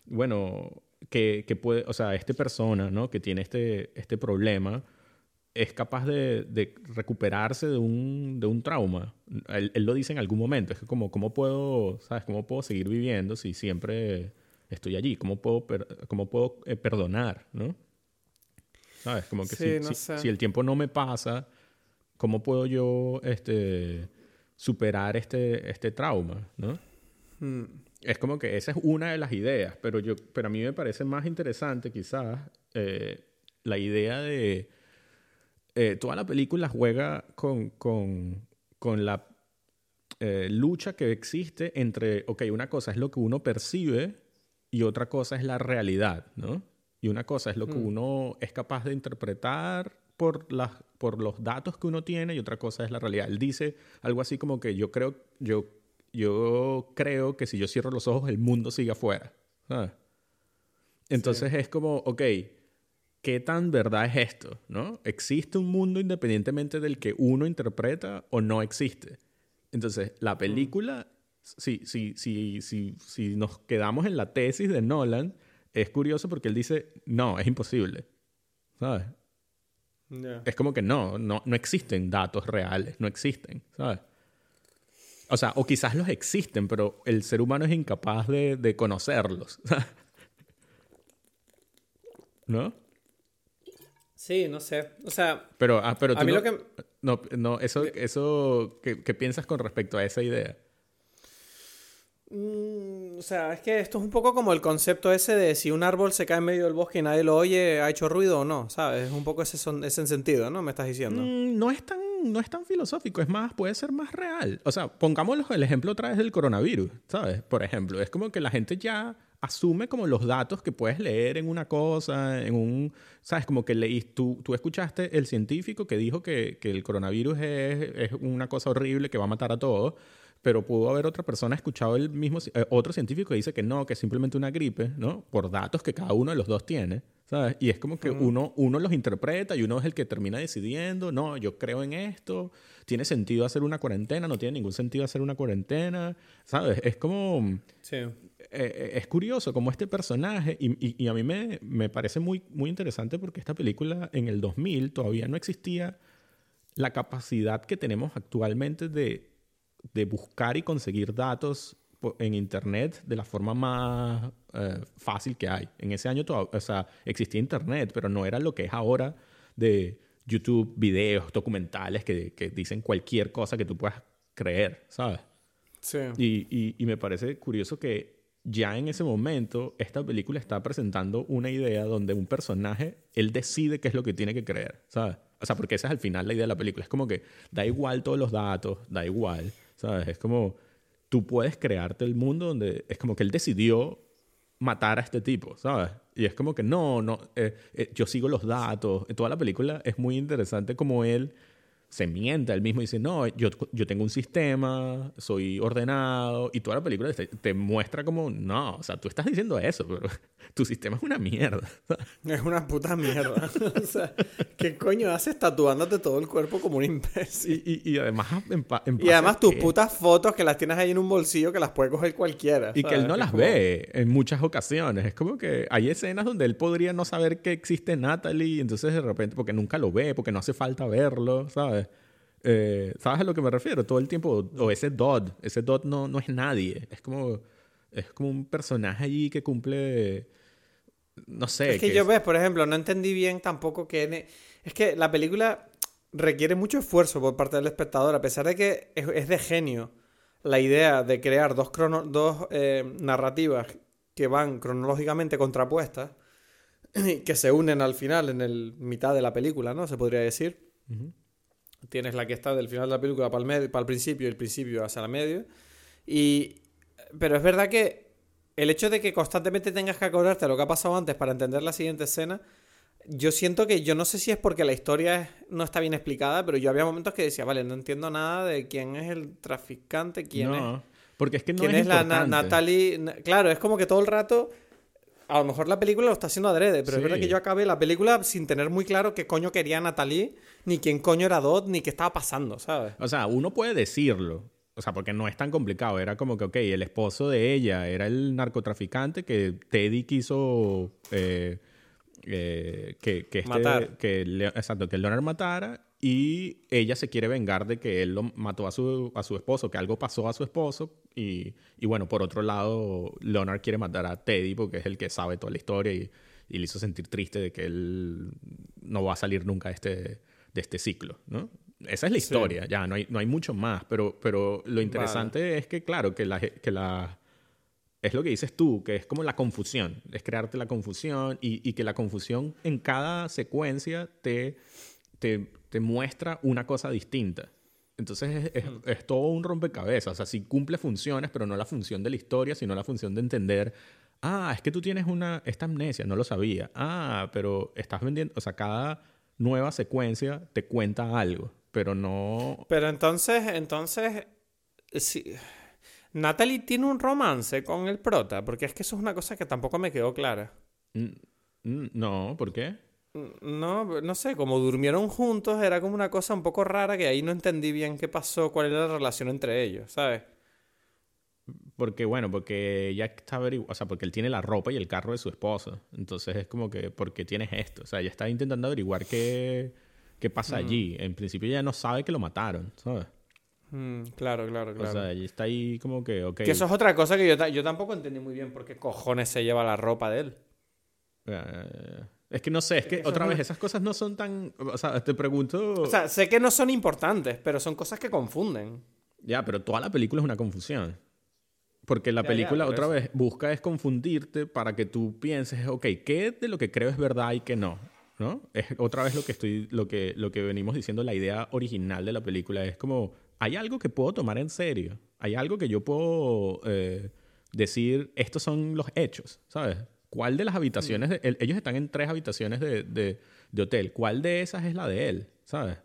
bueno, que, que, puede, o sea, esta persona, ¿no? Que tiene este, este problema, es capaz de, de recuperarse de un, de un trauma. Él, él, lo dice en algún momento. Es como, ¿cómo puedo, sabes, cómo puedo seguir viviendo si siempre estoy allí? ¿Cómo puedo, cómo puedo eh, perdonar, no? ¿Sabes? Como que si, si, el tiempo no me pasa, ¿cómo puedo yo este, superar este, este trauma, no? Hmm es como que esa es una de las ideas, pero, yo, pero a mí me parece más interesante quizás eh, la idea de... Eh, toda la película juega con, con, con la eh, lucha que existe entre, ok, una cosa es lo que uno percibe y otra cosa es la realidad, ¿no? Y una cosa es lo que hmm. uno es capaz de interpretar por, las, por los datos que uno tiene y otra cosa es la realidad. Él dice algo así como que yo creo, yo yo creo que si yo cierro los ojos, el mundo sigue afuera. Entonces es como, ok, ¿qué tan verdad es esto? ¿No? ¿Existe un mundo independientemente del que uno interpreta o no existe? Entonces, la mm. película, si, si, si, si, si nos quedamos en la tesis de Nolan, es curioso porque él dice, no, es imposible. ¿Sabes? Es como que no, no, no existen datos reales, no existen, ¿sabes? O sea, o quizás los existen, pero el ser humano es incapaz de, de conocerlos. ¿No? Sí, no sé. O sea. Pero, ah, pero tú a mí no, lo que. No, no eso, eso ¿qué, ¿qué, piensas con respecto a esa idea? Mm, o sea, es que esto es un poco como el concepto ese de si un árbol se cae en medio del bosque y nadie lo oye, ¿ha hecho ruido o no? ¿Sabes? Es un poco ese, son, ese sentido, ¿no? Me estás diciendo. Mm, no es tan no es tan filosófico, es más, puede ser más real. O sea, pongámoslo el ejemplo otra vez del coronavirus, ¿sabes? Por ejemplo, es como que la gente ya asume como los datos que puedes leer en una cosa, en un, ¿sabes? Como que leí, tú, tú escuchaste el científico que dijo que, que el coronavirus es, es, una cosa horrible que va a matar a todos, pero pudo haber otra persona escuchado el mismo, eh, otro científico que dice que no, que es simplemente una gripe, ¿no? Por datos que cada uno de los dos tiene. ¿sabes? Y es como que uno, uno los interpreta y uno es el que termina decidiendo, no, yo creo en esto, tiene sentido hacer una cuarentena, no tiene ningún sentido hacer una cuarentena, ¿sabes? Es como... Sí. Eh, eh, es curioso como este personaje, y, y, a mí me, me, parece muy, muy interesante porque esta película en el 2000 todavía no existía la capacidad que tenemos actualmente de, de buscar y conseguir datos en Internet de la forma más eh, fácil que hay. En ese año o sea, existía Internet, pero no era lo que es ahora de YouTube, videos, documentales que, que dicen cualquier cosa que tú puedas creer, ¿sabes? Sí. Y, y, me parece curioso que ya en ese momento esta película está presentando una idea donde un personaje, él decide qué es lo que tiene que creer, ¿sabes? O sea, porque esa es al final la idea de la película. Es como que da igual todos los datos, da igual, ¿sabes? Es como tú puedes crearte el mundo donde es como que él decidió matar a este tipo, ¿sabes? Y es como que no, no, eh, eh, yo sigo los datos. En toda la película es muy interesante como él se miente él mismo y dice, no, yo, yo tengo un sistema, soy ordenado, y toda la película te, muestra como, no, o sea, tú estás diciendo eso, pero tu sistema es una mierda. Es una puta mierda. o sea, ¿qué coño haces tatuándote todo el cuerpo como un imbécil? Y, y, además... y además tus putas fotos que las tienes ahí en un bolsillo que las puede coger cualquiera. Y que él no las ve en muchas ocasiones. Es como que hay escenas donde él podría no saber que existe Natalie, entonces de repente, porque nunca lo ve, porque no hace falta verlo, ¿sabes? Eh, ¿Sabes a lo que me refiero? Todo el tiempo, o ese Dodd, ese Dodd no, no es nadie, es como, es como un personaje allí que cumple, no sé. Es que, yo ves, por ejemplo, no entendí bien tampoco que... Es que la película requiere mucho esfuerzo por parte del espectador, a pesar de que es, de genio la idea de crear dos, dos eh, narrativas que van cronológicamente contrapuestas, que se unen al final, en el mitad de la película, ¿no? Se podría decir. Tienes la que está del final de la película para el, medio, para el principio y el principio hacia la medio. Y, pero es verdad que el hecho de que constantemente tengas que acordarte de lo que ha pasado antes para entender la siguiente escena, yo siento que yo no sé si es porque la historia no está bien explicada, pero yo había momentos que decía, vale, no entiendo nada de quién es el traficante, quién no, es. Porque es que no ¿Quién es, la Natalie? Claro, es como que todo el rato. A lo mejor la película lo está haciendo adrede, pero es verdad que yo acabé la película sin tener muy claro qué coño quería Natalie, ni quién coño era Dot, ni qué estaba pasando, ¿sabes? O sea, uno puede decirlo, o sea, porque no es tan complicado. Era como que, ok, el esposo de ella era el narcotraficante que Teddy quiso eh, eh, que, que, este, que, exacto, que Leonard matara y ella se quiere vengar de que él lo mató a su, a su esposo, que algo pasó a su esposo. Y, y, bueno, por otro lado, Leonard quiere matar a Teddy porque es el que sabe toda la historia y, y le hizo sentir triste de que él no va a salir nunca de este, de este ciclo, ¿no? Esa es la historia, ya, no hay, no hay mucho más, pero, pero lo interesante es que, claro, que la, que la es lo que dices tú, que es como la confusión, es crearte la confusión y, que la confusión en cada secuencia te, te, te muestra una cosa distinta. Entonces es, mm. es, todo un rompecabezas, o sea, sí cumple funciones, pero no la función de la historia, sino la función de entender, ah, es que tú tienes una, esta amnesia, no lo sabía, ah, pero estás vendiendo, o sea, cada nueva secuencia te cuenta algo, pero no... Pero entonces, entonces, sí Natalie tiene un romance con el prota, porque es que eso es una cosa que tampoco me quedó clara. No, ¿por qué? No, no sé, como durmieron juntos era como una cosa un poco rara que ahí no entendí bien qué pasó, cuál era la relación entre ellos, ¿sabes? Porque, bueno, porque ya está averiguando, o sea, porque él tiene la ropa y el carro de su esposa. Entonces es como que, ¿por qué tienes esto? O sea, ella está intentando averiguar qué, qué pasa allí. En principio ya no sabe que lo mataron, ¿sabes? Mm, claro, claro, claro. O sea, está ahí como que, ok. Que eso es otra cosa que yo, yo tampoco entendí muy bien por qué cojones se lleva la ropa de él. Es que no sé, es que, otra vez, esas cosas no son tan. O sea, te pregunto. O sea, sé que no son importantes, pero son cosas que confunden. Ya, pero toda la película es una confusión. Porque la película, otra vez, busca es confundirte para que tú pienses, ok, ¿qué de lo que creo es verdad y qué no? ¿No? Es otra vez lo que estoy, lo que, lo que venimos diciendo, la idea original de la película es como hay algo que puedo tomar en serio. Hay algo que yo puedo eh, decir, estos son los hechos, ¿sabes? ¿Cuál de las habitaciones, de, ellos están en tres habitaciones de, de, hotel, ¿cuál de esas es la de él, ¿sabes?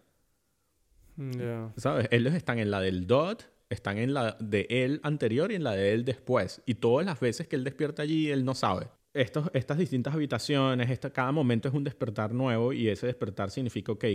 ¿Sabes? Ellos están en la del Dot, están en la de él anterior y en la de él después. Y todas las veces que él despierta allí, él no sabe. Estos, estas distintas habitaciones, cada momento es un despertar nuevo y ese despertar significa, ok,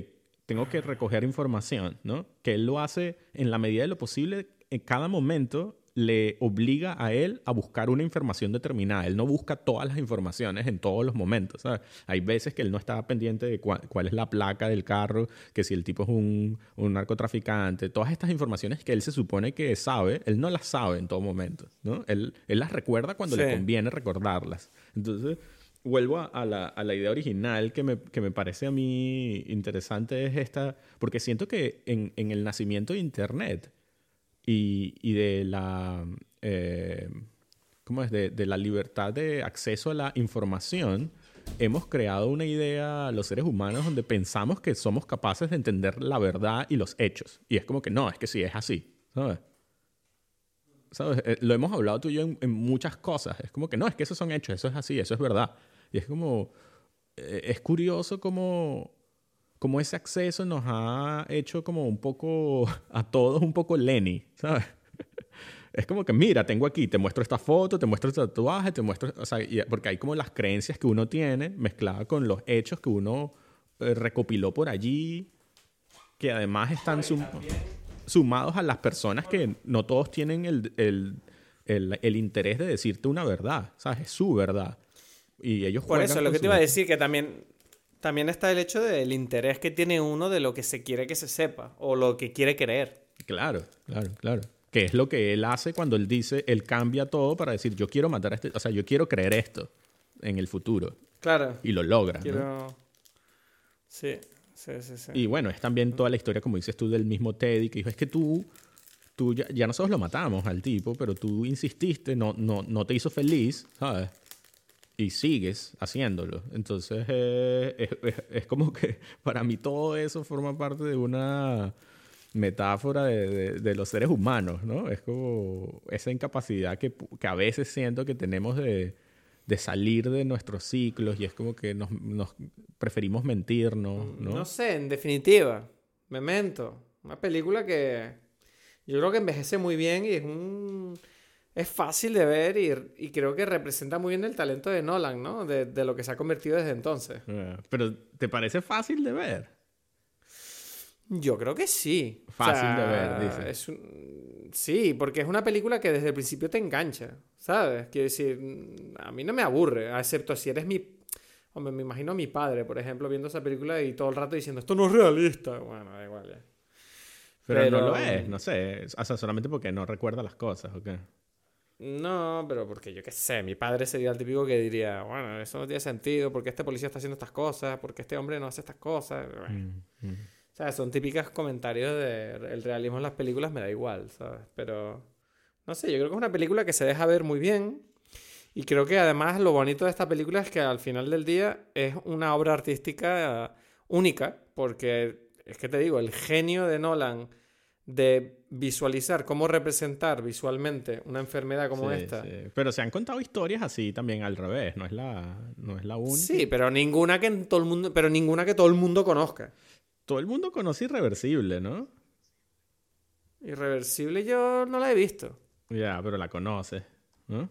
tengo que recoger información, ¿no? Que él lo hace en la medida de lo posible, en cada momento le obliga a él a buscar una información determinada. Él no busca todas las informaciones en todos los momentos. ¿sabes? Hay veces que él no está pendiente de cuál, es la placa del carro, que si el tipo es un, narcotraficante. Todas estas informaciones que él se supone que sabe, él no las sabe en todo momento. ¿no? Él, él las recuerda cuando le conviene recordarlas. Entonces, vuelvo a, la, a, la, idea original que me, que me, parece a mí interesante es esta, porque siento que en, en el nacimiento de Internet y, de la... Eh, ¿Cómo es? De, la libertad de acceso a la información, hemos creado una idea, los seres humanos, donde pensamos que somos capaces de entender la verdad y los hechos. Y es como que no, es que sí, es así, ¿sabes? ¿Sabes? Eh, lo hemos hablado tú y yo en, en, muchas cosas. Es como que no, es que esos son hechos, eso es así, eso es verdad. Y es como, eh, es curioso como, como ese acceso nos ha hecho como un poco, a todos un poco Lenny, ¿sabes? Es como que, mira, tengo aquí, te muestro esta foto, te muestro este tatuaje, te muestro, o sea, porque hay como las creencias que uno tiene mezcladas con los hechos que uno eh, recopiló por allí, que además están sumados a las personas que no todos tienen el, el, el, el, interés de decirte una verdad, ¿sabes? Es su verdad. Y ellos Por eso, lo que te iba a decir, que también, también está el hecho del interés que tiene uno de lo que se quiere que se sepa o lo que quiere creer. Claro, claro, claro. Que es lo que él hace cuando él dice, él cambia todo para decir, yo quiero matar a este, o sea, yo quiero creer esto en el futuro. Claro. Y lo logra. Quiero... Sí. Sí, sí, sí. Y bueno, es también toda la historia, como dices tú, del mismo Teddy, que dijo, es que tú, tú ya, ya nosotros lo matamos al tipo, pero tú insististe, no, no, no te hizo feliz, ¿sabes? Y sigues haciéndolo. Entonces, eh, es, es- es como que para mí todo eso forma parte de una metáfora de, de- de los seres humanos, ¿no? Es como esa incapacidad que, que a veces siento que tenemos de, de salir de nuestros ciclos y es como que nos, nos preferimos mentirnos, ¿no? No sé, en definitiva, Memento, una película que yo creo que envejece muy bien y es un es fácil de ver y, y creo que representa muy bien el talento de Nolan, ¿no? De, de lo que se ha convertido desde entonces. Pero ¿te parece fácil de ver? Yo creo que sí. Fácil de ver, dices. es un- Sí, porque es una película que desde el principio te engancha, ¿sabes? Quiero decir, a mí no me aburre, excepto si eres mi... Hombre, me imagino a mi padre, por ejemplo, viendo esa película y todo el rato diciendo, esto no es realista. Bueno, da igual ya. Pero, Pero- no lo es, no sé. O sea, solamente porque no recuerda las cosas, ¿o qué? No, pero porque yo qué sé, mi padre sería el típico que diría, bueno, eso no tiene sentido, porque este policía está haciendo estas cosas, porque este hombre no hace estas cosas. Mm, mm. O sea, son típicos comentarios de el realismo en las películas, me da igual, ¿sabes? Pero, no sé, yo creo que es una película que se deja ver muy bien. Y creo que además lo bonito de esta película es que al final del día es una obra artística eh, única, porque es que te digo, el genio de Nolan de visualizar cómo representar visualmente una enfermedad como Sí, esta. sí. Pero se han contado historias así también al revés, no es la, no es la única. Sí, pero ninguna que todo el mundo, pero ninguna que todo el mundo conozca. Todo el mundo conoce Irreversible, ¿no? Irreversible yo no la he visto. Ya, pero la conoce, ¿no?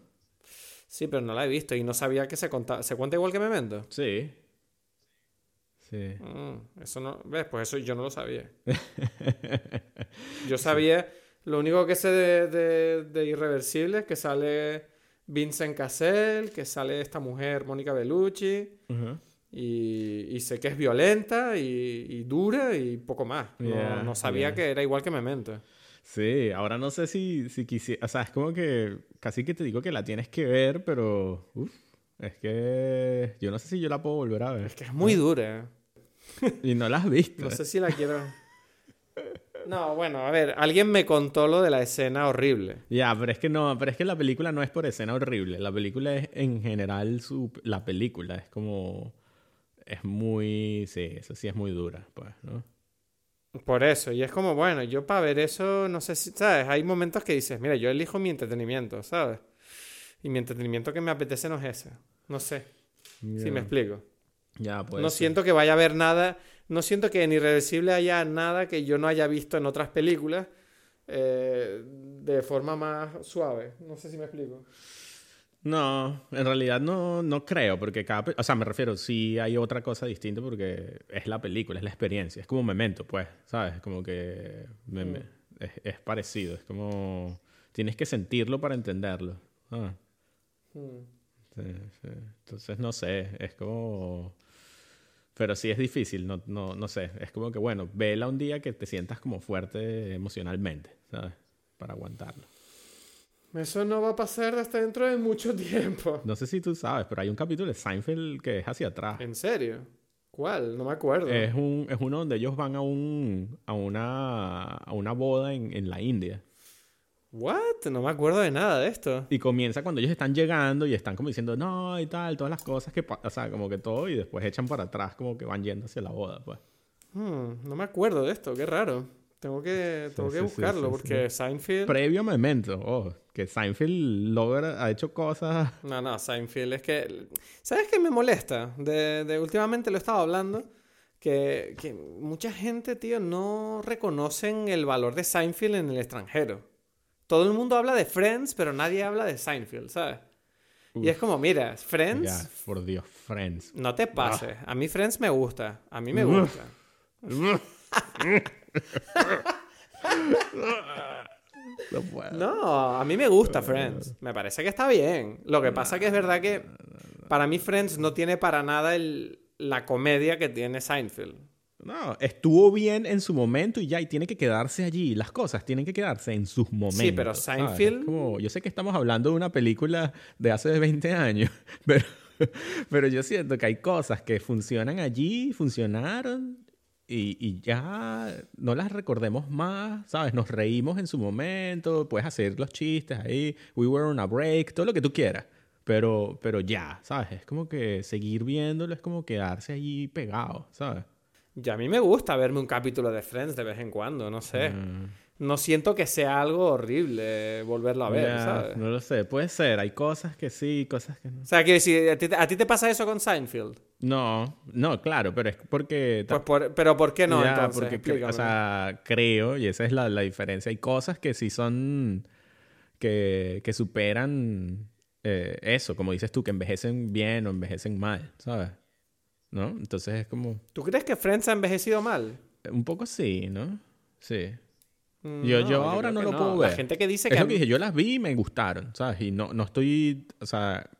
Sí, pero no la he visto y no sabía que se contaba. ¿Se cuenta igual que Memento? Sí. Sí. Mm, eso no. ¿Ves? Pues eso yo no lo sabía. Yo sabía. Lo único que sé de, de, de Irreversible es que sale Vincent Cassel, que sale esta mujer, Mónica Bellucci. Y, y sé que es violenta y, y dura y poco más. No, sabía yeah. que era igual que Memento. Sí, ahora no sé si, si quisiera, o sea, es como que casi que te digo que la tienes que ver, pero uf, es que yo no sé si yo la puedo volver a ver. Es que es muy dura. Y no la has visto. No sé si la quiero. No, bueno, a ver, alguien me contó lo de la escena horrible. Ya, pero es que no, pero es que la película no es por escena horrible. La película es en general su, la película es como es muy, sí, eso sí es muy dura, pues, ¿no? Por eso, y es como, bueno, yo para ver eso, no sé si, ¿sabes? Hay momentos que dices, mira, yo elijo mi entretenimiento, ¿sabes? Y mi entretenimiento que me apetece no es ese. No sé, si me explico. Ya, pues. no siento que vaya a haber nada, no siento que en Irreversible haya nada que yo no haya visto en otras películas eh, de forma más suave. No sé si me explico. No, en realidad no, no creo, porque cada... O sea, me refiero, sí hay otra cosa distinta porque es la película, es la experiencia. Es como Memento, pues, ¿sabes? Como que me- me- es, es parecido. Es como... Tienes que sentirlo para entenderlo. Ah, sí, sí. Entonces, no sé, es como... Pero sí es difícil, no, no, no sé. Es como que, bueno, vela un día que te sientas como fuerte emocionalmente, ¿sabes? Para aguantarlo. Eso no va a pasar hasta dentro de mucho tiempo. No sé si tú sabes, pero hay un capítulo de Seinfeld que es hacia atrás. ¿En serio? ¿Cuál? No me acuerdo. Es, un, es uno donde ellos van a, un, a, una, a una boda en, en la India. ¿What? No me acuerdo de nada de esto. Y comienza cuando ellos están llegando y están como diciendo, no, y tal, todas las cosas que pasan, o sea, como que todo, y después echan para atrás como que van yendo hacia la boda, pues. Hmm, no me acuerdo de esto, qué raro. Tengo que, tengo Sí, que sí, buscarlo sí, porque Seinfeld... Previo a Memento, oh, que Seinfeld logra, ha hecho cosas... No, no, Seinfeld es que... ¿Sabes qué me molesta? De, de últimamente lo he estado hablando. Que, que mucha gente, tío, no reconocen el valor de Seinfeld en el extranjero. Todo el mundo habla de Friends, pero nadie habla de Seinfeld, ¿sabes? Y es como, mira, Friends, Ya, por Dios, Friends. no te pases. A mí Friends me gusta. A mí me gusta. No puedo. No, a mí me gusta Friends. Me parece que está bien. Lo que pasa que es verdad que para mí Friends no tiene para nada el- la comedia que tiene Seinfeld. No, estuvo bien en su momento y ya, y tiene que quedarse allí. Las cosas tienen que quedarse en sus momentos. pero ¿sabes? Seinfeld- Como, yo sé que estamos hablando de una película de hace 20 años, pero, pero yo siento que hay cosas que funcionan allí, funcionaron y, y ya no las recordemos más, ¿sabes? Nos reímos en su momento, puedes hacer los chistes ahí, we were on a break, todo lo que tú quieras. Pero, pero ya, ¿sabes? Es como que seguir viéndolo es como quedarse ahí pegado, ¿sabes? Y a mí me gusta verme un capítulo de Friends de vez en cuando, no sé. Mm. No siento que sea algo horrible volverlo a ver, ¿sabes? No lo sé, puede ser, hay cosas que sí, cosas que no. O sea, quiero decir, ¿a ti, a ti te pasa eso con Seinfeld? No, no, claro, pero es porque... Pues por- pero ¿por qué no entonces? porque cre- Explícame. o sea, creo, y esa es la, la diferencia. Hay cosas que sí son. que, que superan eh, eso, como dices tú, que envejecen bien o envejecen mal, ¿sabes? ¿No? Entonces es como. ¿Tú crees que Friends ha envejecido mal? Un poco sí, ¿no? Sí. Mm, Yo- yo ahora creo no lo puedo La ver. gente que dice Es que... lo a- que dije, yo las vi y me gustaron, ¿sabes? Y no, no estoy. O sea,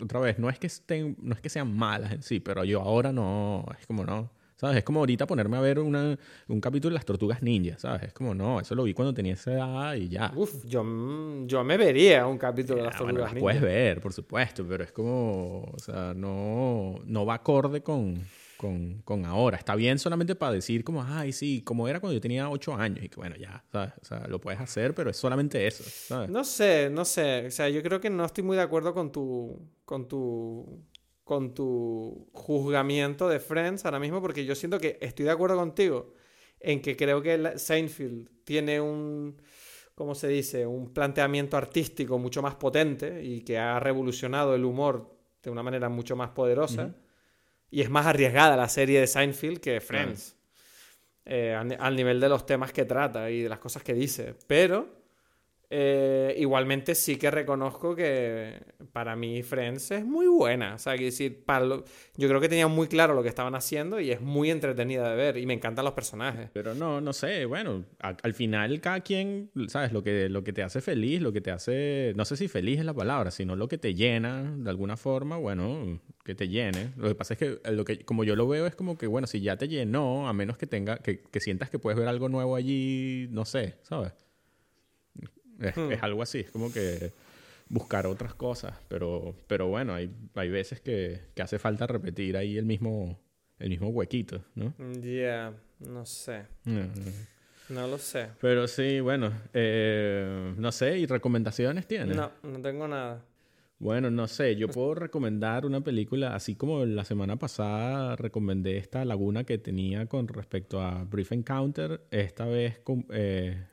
otra vez, no es que estén, no es que sean malas en sí, pero yo ahora no. Es como no. ¿Sabes? Es como ahorita ponerme a ver una, un capítulo de las tortugas ninja, ¿sabes? Es como no, eso lo vi cuando tenía esa edad y ya. Uf, yo, yo me vería un capítulo de las Ah, bueno, tortugas las puedes ninja. ver, por supuesto, pero es como, o sea, no, no va acorde con, con, con ahora. Está bien solamente para decir como, ay, sí, como era cuando yo tenía ocho años y que bueno, ya, ¿sabes? O sea, lo puedes hacer, pero es solamente eso, ¿sabes? No sé, no sé. O sea, yo creo que no estoy muy de acuerdo con tu, con tu, con tu juzgamiento de Friends ahora mismo, porque yo siento que estoy de acuerdo contigo en que creo que Seinfeld tiene un, ¿cómo se dice? Un planteamiento artístico mucho más potente y que ha revolucionado el humor de una manera mucho más poderosa. Y es más arriesgada la serie de Seinfeld que Friends. Eh, al nivel de los temas que trata y de las cosas que dice. Pero eh, igualmente sí que reconozco que para mí Friends es muy buena. O sea, quiero decir, yo creo que tenían muy claro lo que estaban haciendo y es muy entretenida de ver y me encantan los personajes. Pero no, no sé, bueno, al final cada quien, ¿sabes? Lo que, lo que te hace feliz, lo que te hace, no sé si feliz es la palabra, sino lo que te llena de alguna forma, bueno, que te llene. Lo que pasa es que, eh, lo que como yo lo veo es como que, bueno, si ya te llenó, a menos que tenga, que, que sientas que puedes ver algo nuevo allí, no sé, ¿sabes? Es, Hmm. es algo así, es como que buscar otras cosas, pero, pero bueno, hay, hay veces que, que hace falta repetir ahí el mismo, el mismo huequito, ¿no? Ya, no sé. No lo sé. Pero sí, bueno, eh, no sé, ¿y recomendaciones tienes? No, no tengo nada. Bueno, no sé, yo puedo recomendar una película, así como la semana pasada recomendé esta laguna que tenía con respecto a Brief Encounter, esta vez eh,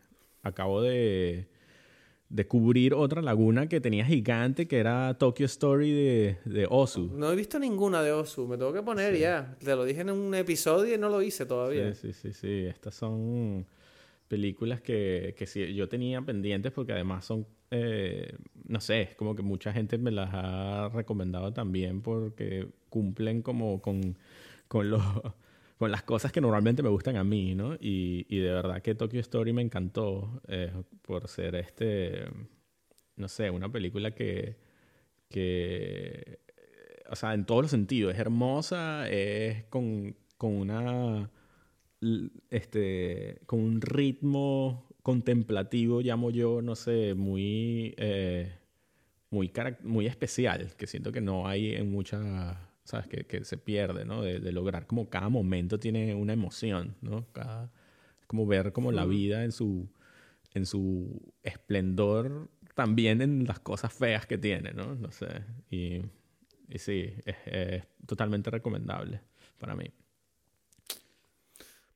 acabo de, de cubrir otra laguna que tenía gigante, que era Tokyo Story de, de Ozu. No he visto ninguna de Osu, me tengo que poner ya. Te lo dije en un episodio y no lo hice todavía. Sí, sí, sí, sí. Estas son películas que, que sí, yo tenía pendientes porque además son, eh, no sé, es como que mucha gente me las ha recomendado también porque cumplen como con, con, los, con las cosas que normalmente me gustan a mí, ¿no? Y, y de verdad que Tokyo Story me encantó eh, por ser este, no sé, una película que, que o sea, en todos los sentidos. Es hermosa, es con, con una. Este. con un ritmo contemplativo, llamo yo, no sé, muy. eh, muy, muy especial, que siento que no hay en muchas. ¿Sabes? Que, que se pierde, ¿no? De, de lograr como cada momento tiene una emoción, ¿no? Cada, es como ver como la vida en su, en su esplendor, también en las cosas feas que tiene, ¿no? No sé. Y, y sí, es, es totalmente recomendable para mí.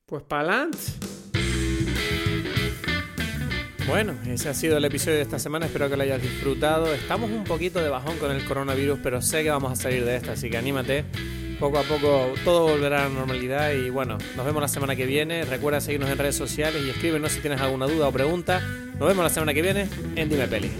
Pues pa'lante. Bueno, ese ha sido el episodio de esta semana, espero que lo hayas disfrutado. Estamos un poquito de bajón con el coronavirus, pero sé que vamos a salir de esta, así que anímate. Poco a poco todo volverá a la normalidad y bueno, nos vemos la semana que viene. Recuerda seguirnos en redes sociales y escríbenos si tienes alguna duda o pregunta. Nos vemos la semana que viene en Dime Peli.